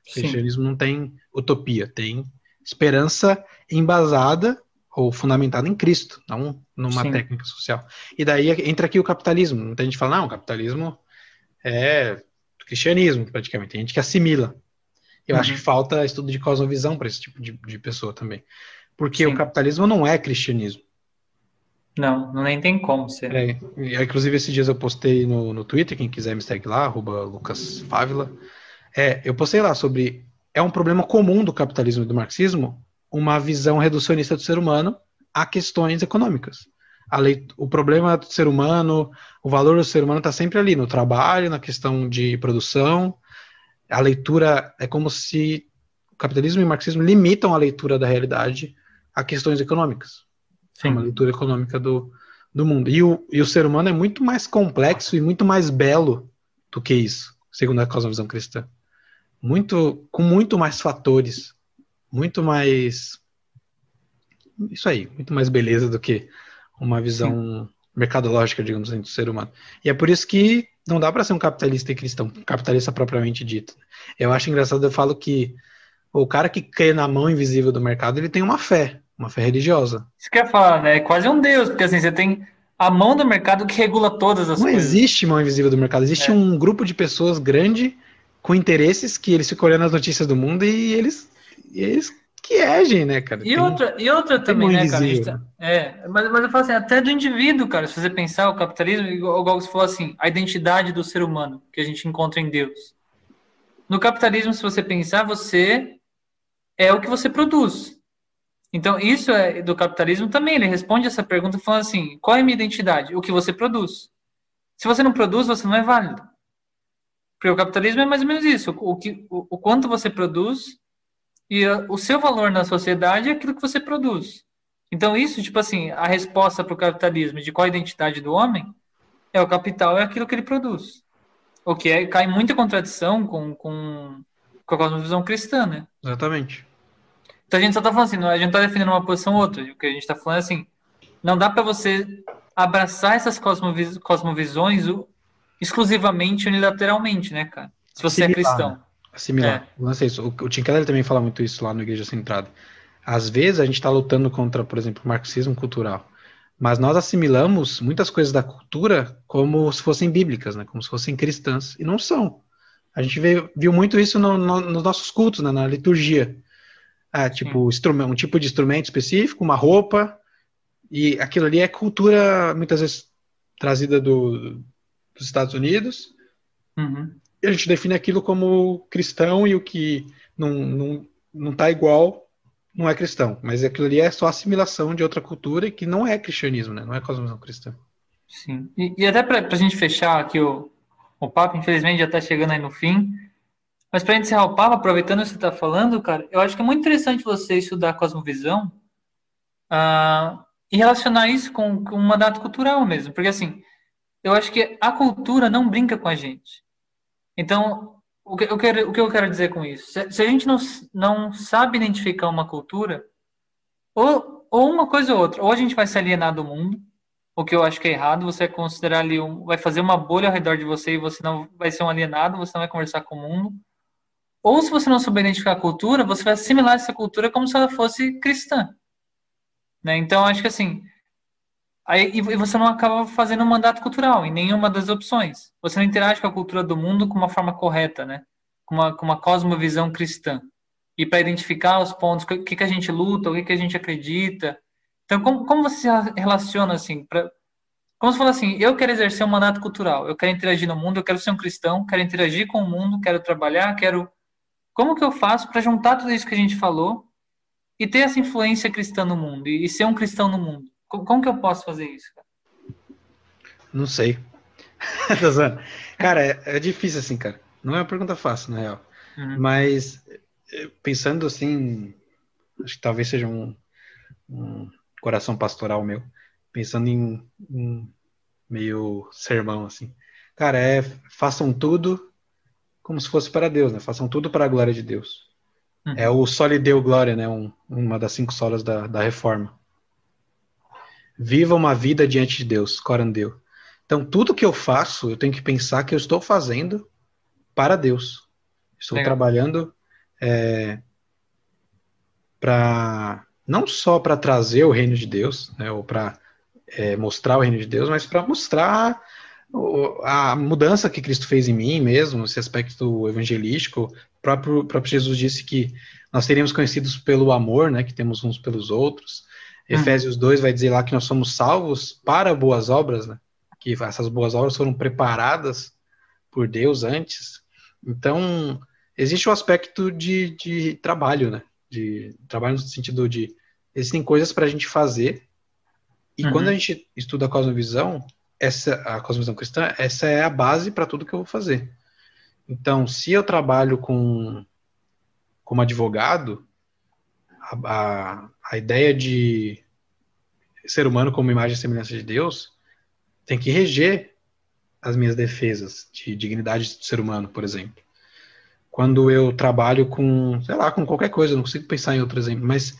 O cristianismo não tem utopia, tem esperança embasada ou fundamentada em Cristo, não numa Sim. técnica social. E daí entra aqui o capitalismo. Muita gente fala, não, o capitalismo é cristianismo, praticamente. Tem gente que assimila. Eu uhum. acho que falta estudo de cosmovisão para esse tipo de, de, pessoa também. Porque Sim. o capitalismo não é cristianismo. Não, nem tem como ser. É, inclusive, esses dias eu postei no, no Twitter, quem quiser me segue lá, arroba Lucas Fávila. É, eu postei lá sobre. É um problema comum do capitalismo e do marxismo uma visão reducionista do ser humano a questões econômicas leit... o problema do ser humano, o valor do ser humano está sempre ali, no trabalho, na questão de produção. A leitura é como se o capitalismo e o marxismo limitam a leitura da realidade a questões econômicas. Sim. Uma leitura econômica do, do mundo. E o, e o ser humano é muito mais complexo e muito mais belo do que isso, segundo a cosmovisão cristã. Muito, com muito mais fatores, muito mais. Isso aí, muito mais beleza do que uma visão Sim. mercadológica, digamos assim, do ser humano. E é por isso que não dá para ser um capitalista e cristão, capitalista propriamente dito. Eu acho engraçado, eu falo que o cara que crê na mão invisível do mercado, ele tem uma fé, uma fé religiosa. Isso que eu ia falar, né? É quase um deus, porque assim, você tem a mão do mercado que regula todas as não coisas. Não existe mão invisível do mercado, existe é. um grupo de pessoas grande com interesses que eles ficam olhando as notícias do mundo e eles, e eles que gente, né, cara? E tem, outra, e outra também, né, cara? Tá, é, mas, mas eu falo assim, até do indivíduo, cara, se você pensar o capitalismo, igual, igual você falou assim, a identidade do ser humano que a gente encontra em Deus. No capitalismo, se você pensar, você é o que você produz. Então, isso é do capitalismo também, ele responde essa pergunta falando assim, qual é a minha identidade? O que você produz. Se você não produz, você não é válido. Porque o capitalismo é mais ou menos isso. O, que, o, o quanto você produz e a, o seu valor na sociedade é aquilo que você produz. Então, isso, tipo assim, a resposta para o capitalismo de qual a identidade do homem é o capital, é aquilo que ele produz. O que é, cai muita contradição com, com, com a cosmovisão cristã, né? Exatamente. Então a gente só tá falando assim, a gente não tá defendendo uma posição ou outra. O que a gente tá falando é assim, não dá para você abraçar essas cosmovis cosmovisões exclusivamente unilateralmente, né, cara? Se você é Assimilar, é cristão. Né? Assimilar. É. Não sei, o, o Tim Keller também fala muito isso lá no Igreja Centrada. Às vezes a gente está lutando contra, por exemplo, o marxismo cultural. Mas nós assimilamos muitas coisas da cultura como se fossem bíblicas, né? como se fossem cristãs, e não são. A gente vê, viu muito isso no, no, nos nossos cultos, né? na liturgia. Ah, tipo, um tipo de instrumento específico, uma roupa, e aquilo ali é cultura, muitas vezes, trazida do, dos Estados Unidos, uhum. e a gente define aquilo como cristão, e o que não, não, não tá igual não é cristão, mas aquilo ali é só assimilação de outra cultura que não é cristianismo, né? Não é cosmovisão cristã. Sim. E, e até para a gente fechar aqui o, o papo, infelizmente já está chegando aí no fim. Mas para encerrar o papo, aproveitando o que você está falando, cara, eu acho que é muito interessante você estudar a cosmovisão uh, e relacionar isso com, com um mandato cultural mesmo. Porque, assim, eu acho que a cultura não brinca com a gente. Então, o que, eu quero, o que eu quero dizer com isso? Se, se, a gente não, não sabe identificar uma cultura, ou, ou uma coisa ou outra, ou a gente vai se alienar do mundo, o que eu acho que é errado, você vai considerar ali, um, vai fazer uma bolha ao redor de você e você não vai ser um alienado, você não vai conversar com o mundo. Ou se você não souber identificar a cultura, você vai assimilar essa cultura como se ela fosse cristã. Né? Então, acho que assim, Aí, e você não acaba fazendo um mandato cultural em nenhuma das opções. Você não interage com a cultura do mundo com uma forma correta, né? Com uma, com uma cosmovisão cristã. E para identificar os pontos, o que, que a gente luta, o que, que a gente acredita. Então, como, como você se relaciona assim? Pra, como você fala assim, eu quero exercer um mandato cultural, eu quero interagir no mundo, eu quero ser um cristão, quero interagir com o mundo, quero trabalhar, quero. Como que eu faço para juntar tudo isso que a gente falou e ter essa influência cristã no mundo e ser um cristão no mundo? Como, que eu posso fazer isso? Cara? Não sei. cara, é, é, difícil assim, cara. Não é uma pergunta fácil, na real. Uhum. Mas eh, pensando assim, acho que talvez seja um, um coração pastoral meu, pensando em, em meio sermão assim. Cara, é façam tudo como se fosse para Deus, né? Façam tudo para a glória de Deus. Uhum. É o soli deu glória, né? Um, uma das cinco solas da, da reforma. Viva uma vida diante de Deus, corandeu. Então, tudo que eu faço, eu tenho que pensar que eu estou fazendo para Deus. Estou Legal. trabalhando é, para não só para trazer o reino de Deus, né, ou para é, mostrar o reino de Deus, mas para mostrar a mudança que Cristo fez em mim mesmo, esse aspecto evangelístico. O próprio, próprio Jesus disse que nós seríamos conhecidos pelo amor, né, que temos uns pelos outros. Efésios 2 vai dizer lá que nós somos salvos para boas obras, né? Que essas boas obras foram preparadas por Deus antes. Então, existe o aspecto de, de trabalho, né? De trabalho no sentido de existem coisas para a gente fazer. E uhum. quando a gente estuda a cosmovisão, essa a cosmovisão cristã, essa é a base para tudo que eu vou fazer. Então, se eu trabalho com como advogado, a, a, a ideia de ser humano como imagem e semelhança de Deus tem que reger as minhas defesas de dignidade do ser humano, por exemplo. Quando eu trabalho com, sei lá, com qualquer coisa, não consigo pensar em outro exemplo, mas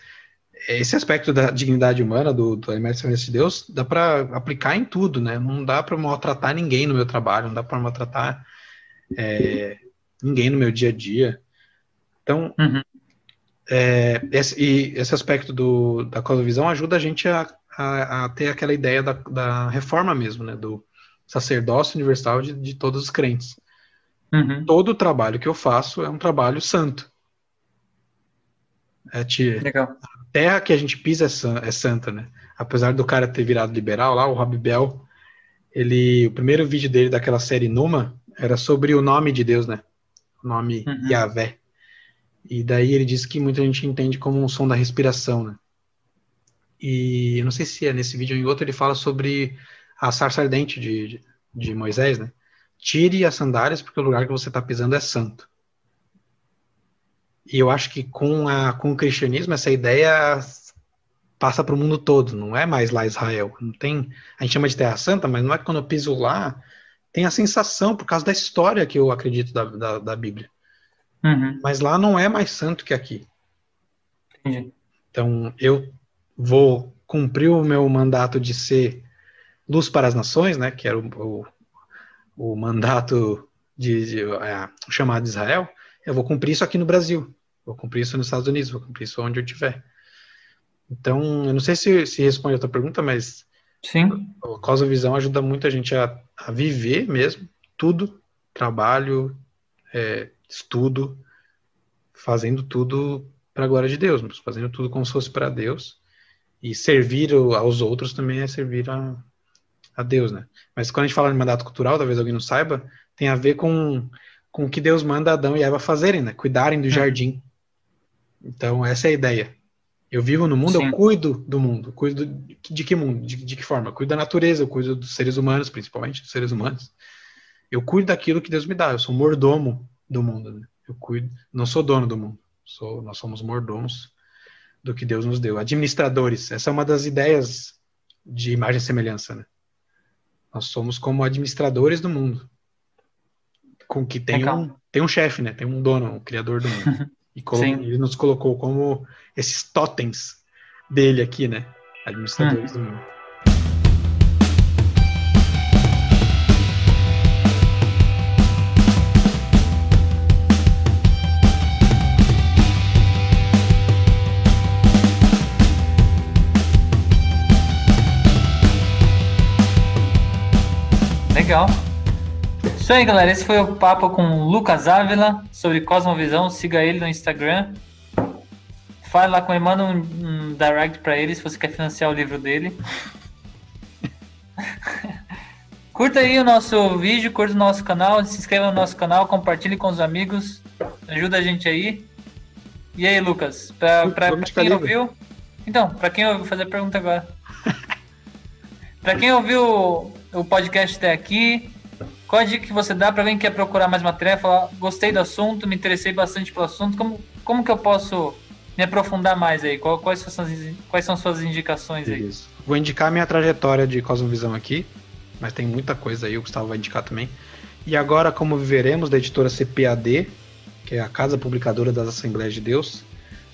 esse aspecto da dignidade humana, do, do imagem semelhança de Deus, dá para aplicar em tudo, né? Não dá para maltratar ninguém no meu trabalho, não dá para maltratar é, ninguém no meu dia a dia. Então, uhum. É, esse, e esse aspecto do, da cosmovisão ajuda a gente a, a, a, ter aquela ideia da, da, reforma mesmo, né? Do sacerdócio universal de, de todos os crentes. Uhum. Todo o trabalho que eu faço é um trabalho santo. É te, Legal. A terra que a gente pisa é, san, é, santa, né? Apesar do cara ter virado liberal lá, o Rob Bell, ele, o primeiro vídeo dele daquela série Numa era sobre o nome de Deus, né? O nome uhum. Yahvé. E daí ele diz que muita gente entende como um som da respiração, né? E eu não sei se é nesse vídeo ou em outro, ele fala sobre a sarça ardente de, de, de Moisés, né? Tire as sandálias porque o lugar que você está pisando é santo. E eu acho que com, a, com o cristianismo essa ideia passa para o mundo todo, não é mais lá Israel. Não tem, a gente chama de Terra Santa, mas não é que quando eu piso lá tem a sensação por causa da história que eu acredito da, da, da Bíblia. Uhum. Mas lá não é mais santo que aqui. Entendi. Então eu vou cumprir o meu mandato de ser luz para as nações, né? Que era o, o, o mandato de, de é, chamado de Israel. Eu vou cumprir isso aqui no Brasil. Vou cumprir isso nos Estados Unidos. Vou cumprir isso onde eu estiver. Então, eu não sei se, se responde a tua pergunta, mas Sim. a cosmovisão ajuda muito a gente a, a viver mesmo tudo, trabalho, é, estudo, fazendo tudo para a glória de Deus, fazendo tudo como se fosse para Deus. E servir aos outros também é servir a, a Deus, né? Mas quando a gente fala de mandato cultural, talvez alguém não saiba, tem a ver com, com o que Deus manda Adão e Eva fazerem, né? Cuidarem do hum. jardim. Então, essa é a ideia. Eu vivo no mundo, Sim. eu cuido do mundo. Cuido de que mundo? De, de, que forma? Eu cuido da natureza, eu cuido dos seres humanos, principalmente dos seres humanos. Eu cuido daquilo que Deus me dá. Eu sou mordomo do mundo. Né? Eu cuido, não sou dono do mundo. Sou, nós somos mordomos do que Deus nos deu. Administradores. Essa é uma das ideias de imagem e semelhança, né? Nós somos como administradores do mundo. Com que tem um, tem um chefe, né? Tem um dono, um criador do mundo. E ele nos colocou como esses totens dele aqui, né? Administradores hum. do mundo. Legal. Isso aí, galera. Esse foi o papo com o Lucas Ávila sobre Cosmovisão. Siga ele no Instagram. Fale lá com ele, manda um, um direct para ele se você quer financiar o livro dele. curta aí o nosso vídeo, curta o nosso canal, se inscreva no nosso canal, compartilhe com os amigos, ajuda a gente aí. E aí, Lucas, pra, pra, pra quem ouviu. Então, pra quem ouviu, fazer a pergunta agora. pra quem ouviu o podcast até aqui, qual a dica que você dá para alguém que quer procurar mais matéria, falar, gostei do assunto, me interessei bastante pelo assunto, como, como que eu posso me aprofundar mais aí? Quais são, quais são suas indicações aí? Isso. Vou indicar minha trajetória de Cosmovisão aqui, mas tem muita coisa aí, o Gustavo vai indicar também. E agora, como viveremos, da editora CPAD, que é a Casa Publicadora das Assembleias de Deus,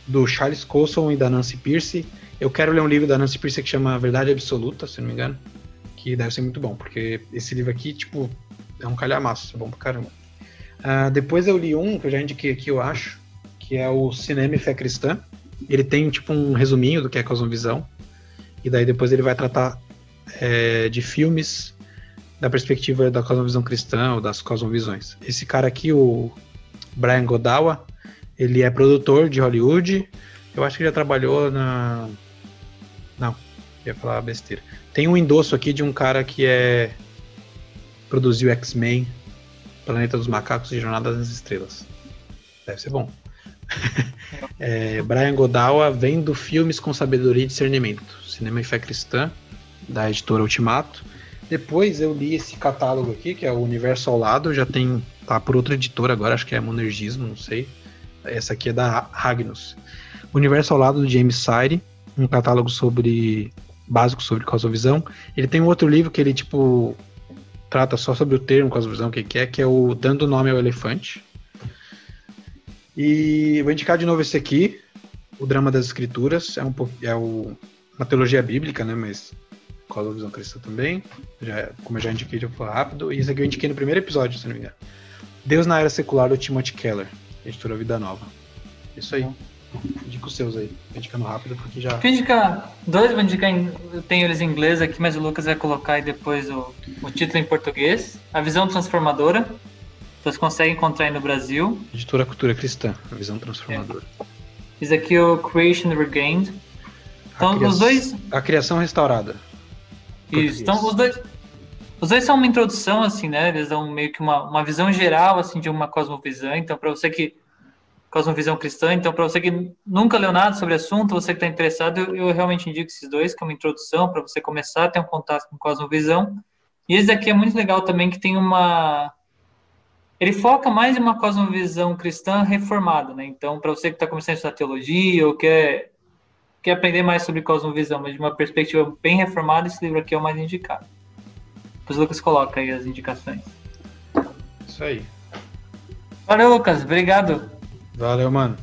do Charles Colson e da Nancy Pierce. Eu quero ler um livro da Nancy Pierce que chama Verdade Absoluta, se não me engano, que deve ser muito bom, porque esse livro aqui, tipo, é um calhamaço, é bom pra caramba. Uh, depois eu li um que eu já indiquei aqui, eu acho, que é o Cinema e Fé Cristã. Ele tem tipo um resuminho do que é Cosmovisão. E daí depois ele vai tratar é, de filmes da perspectiva da cosmovisão cristã ou das cosmovisões. Esse cara aqui, o Brian Godawa, ele é produtor de Hollywood. Eu acho que já trabalhou na. Não, ia falar besteira. Tem um endosso aqui de um cara que é produziu X-Men, Planeta dos Macacos e Jornada das Estrelas. Deve ser bom. é, Brian Godawa vem do Filmes com Sabedoria e Discernimento, Cinema e Fé Cristã, da editora Ultimato. Depois eu li esse catálogo aqui, que é o Universo ao Lado, já tem, tá por outra editora agora, acho que é Monergismo, não sei. Essa aqui é da Ragnus. Universo ao Lado do James Sire, um catálogo sobre básico sobre cosmovisão. Ele tem um outro livro que ele tipo trata só sobre o termo cosmovisão, o que, é, que é o Dando Nome ao Elefante. E vou indicar de novo esse aqui, O Drama das Escrituras. É, um, é o, uma teologia bíblica, né? Mas cosmovisão cristã também. Já, como eu já indiquei, já foi rápido. E esse aqui eu indiquei no primeiro episódio, se não me engano. Deus na Era Secular, do Timothy Keller, editora Vida Nova. Isso aí. Indica os seus aí, indicando rápido, porque já. Vou indicar dois, vou indicar, em, eu tenho eles em inglês aqui, mas o Lucas vai colocar aí depois o, o título em português. A Visão Transformadora. Você consegue encontrar aí no Brasil. Editora Cultura Cristã, A Visão Transformadora. É. Esse aqui é o Creation Regained. Então, os dois. A criação restaurada. Isso, então os dois. Os dois são uma introdução, assim, né? Eles dão meio que uma, uma visão geral, assim, de uma cosmovisão. Então, para você que Cosmovisão Cristã. Então, para você que nunca leu nada sobre o assunto, você que está interessado, eu, eu, realmente indico esses dois, que é uma introdução para você começar a ter um contato com Cosmovisão. E esse daqui é muito legal também, que tem uma. Ele foca mais em uma cosmovisão cristã reformada, né? Então, para você que está começando a estudar teologia ou quer, quer aprender mais sobre cosmovisão, mas de uma perspectiva bem reformada, esse livro aqui é o mais indicado. Depois o Lucas coloca aí as indicações. Isso aí. Valeu, Lucas. Obrigado. Valeu, mano.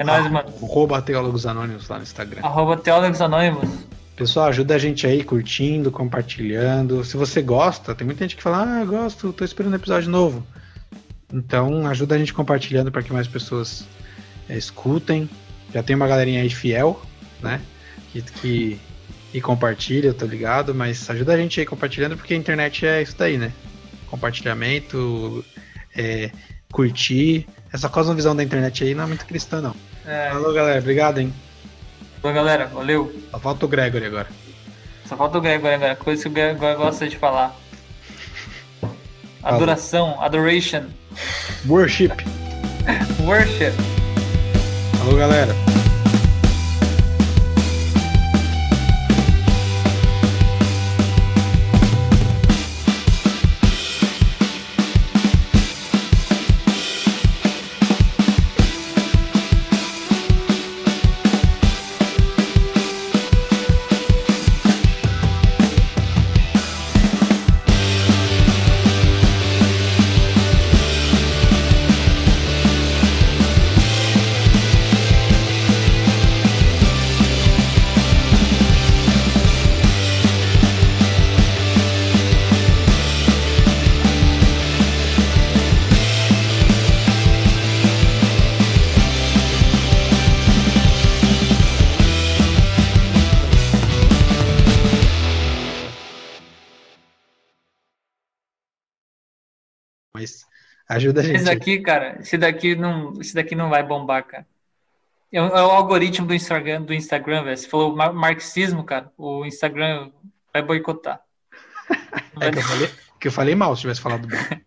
é nóis, mano. Arroba Teólogos Anônimos lá no Instagram. Arroba Teólogos Anônimos. Pessoal, ajuda a gente aí curtindo, compartilhando. Se você gosta, tem muita gente que fala, ah, eu gosto, tô esperando um episódio novo. Então, ajuda a gente compartilhando para que mais pessoas é, escutem. Já tem uma galerinha aí fiel, né? Que, que, que compartilha, tô ligado, mas ajuda a gente aí compartilhando, porque a internet é isso daí, né? Compartilhamento, é, curtir. Essa cosmovisão da internet aí não é muito cristã, não. É. Falou, galera. Obrigado, hein? Falou, galera. Valeu. Só falta o Gregory agora. Só falta o Gregory agora. Coisa que o Gregory gosta de falar. Adoração. Adoration. Worship. Worship. Falou, galera. Ajuda a gente. Esse daqui, cara, esse daqui não, esse daqui não vai bombar, cara. É, o, é o algoritmo do Instagram, do Instagram, velho. Você falou marxismo, cara. O Instagram vai boicotar. é que, eu falei, que eu falei mal se tivesse falado bem.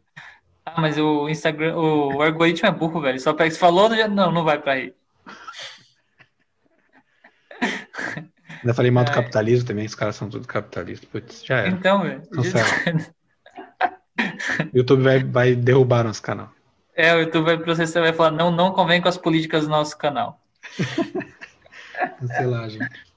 ah, mas o Instagram, o, o algoritmo é burro, velho. Só pega, se falou, não, não vai pra aí. Ainda falei mal do é. capitalismo também, os caras são tudo capitalistas. Putz, já era. Então, velho. O YouTube vai, vai derrubar nosso canal. É, o YouTube vai processar vai falar, não, não convém com as políticas do nosso canal. Gente.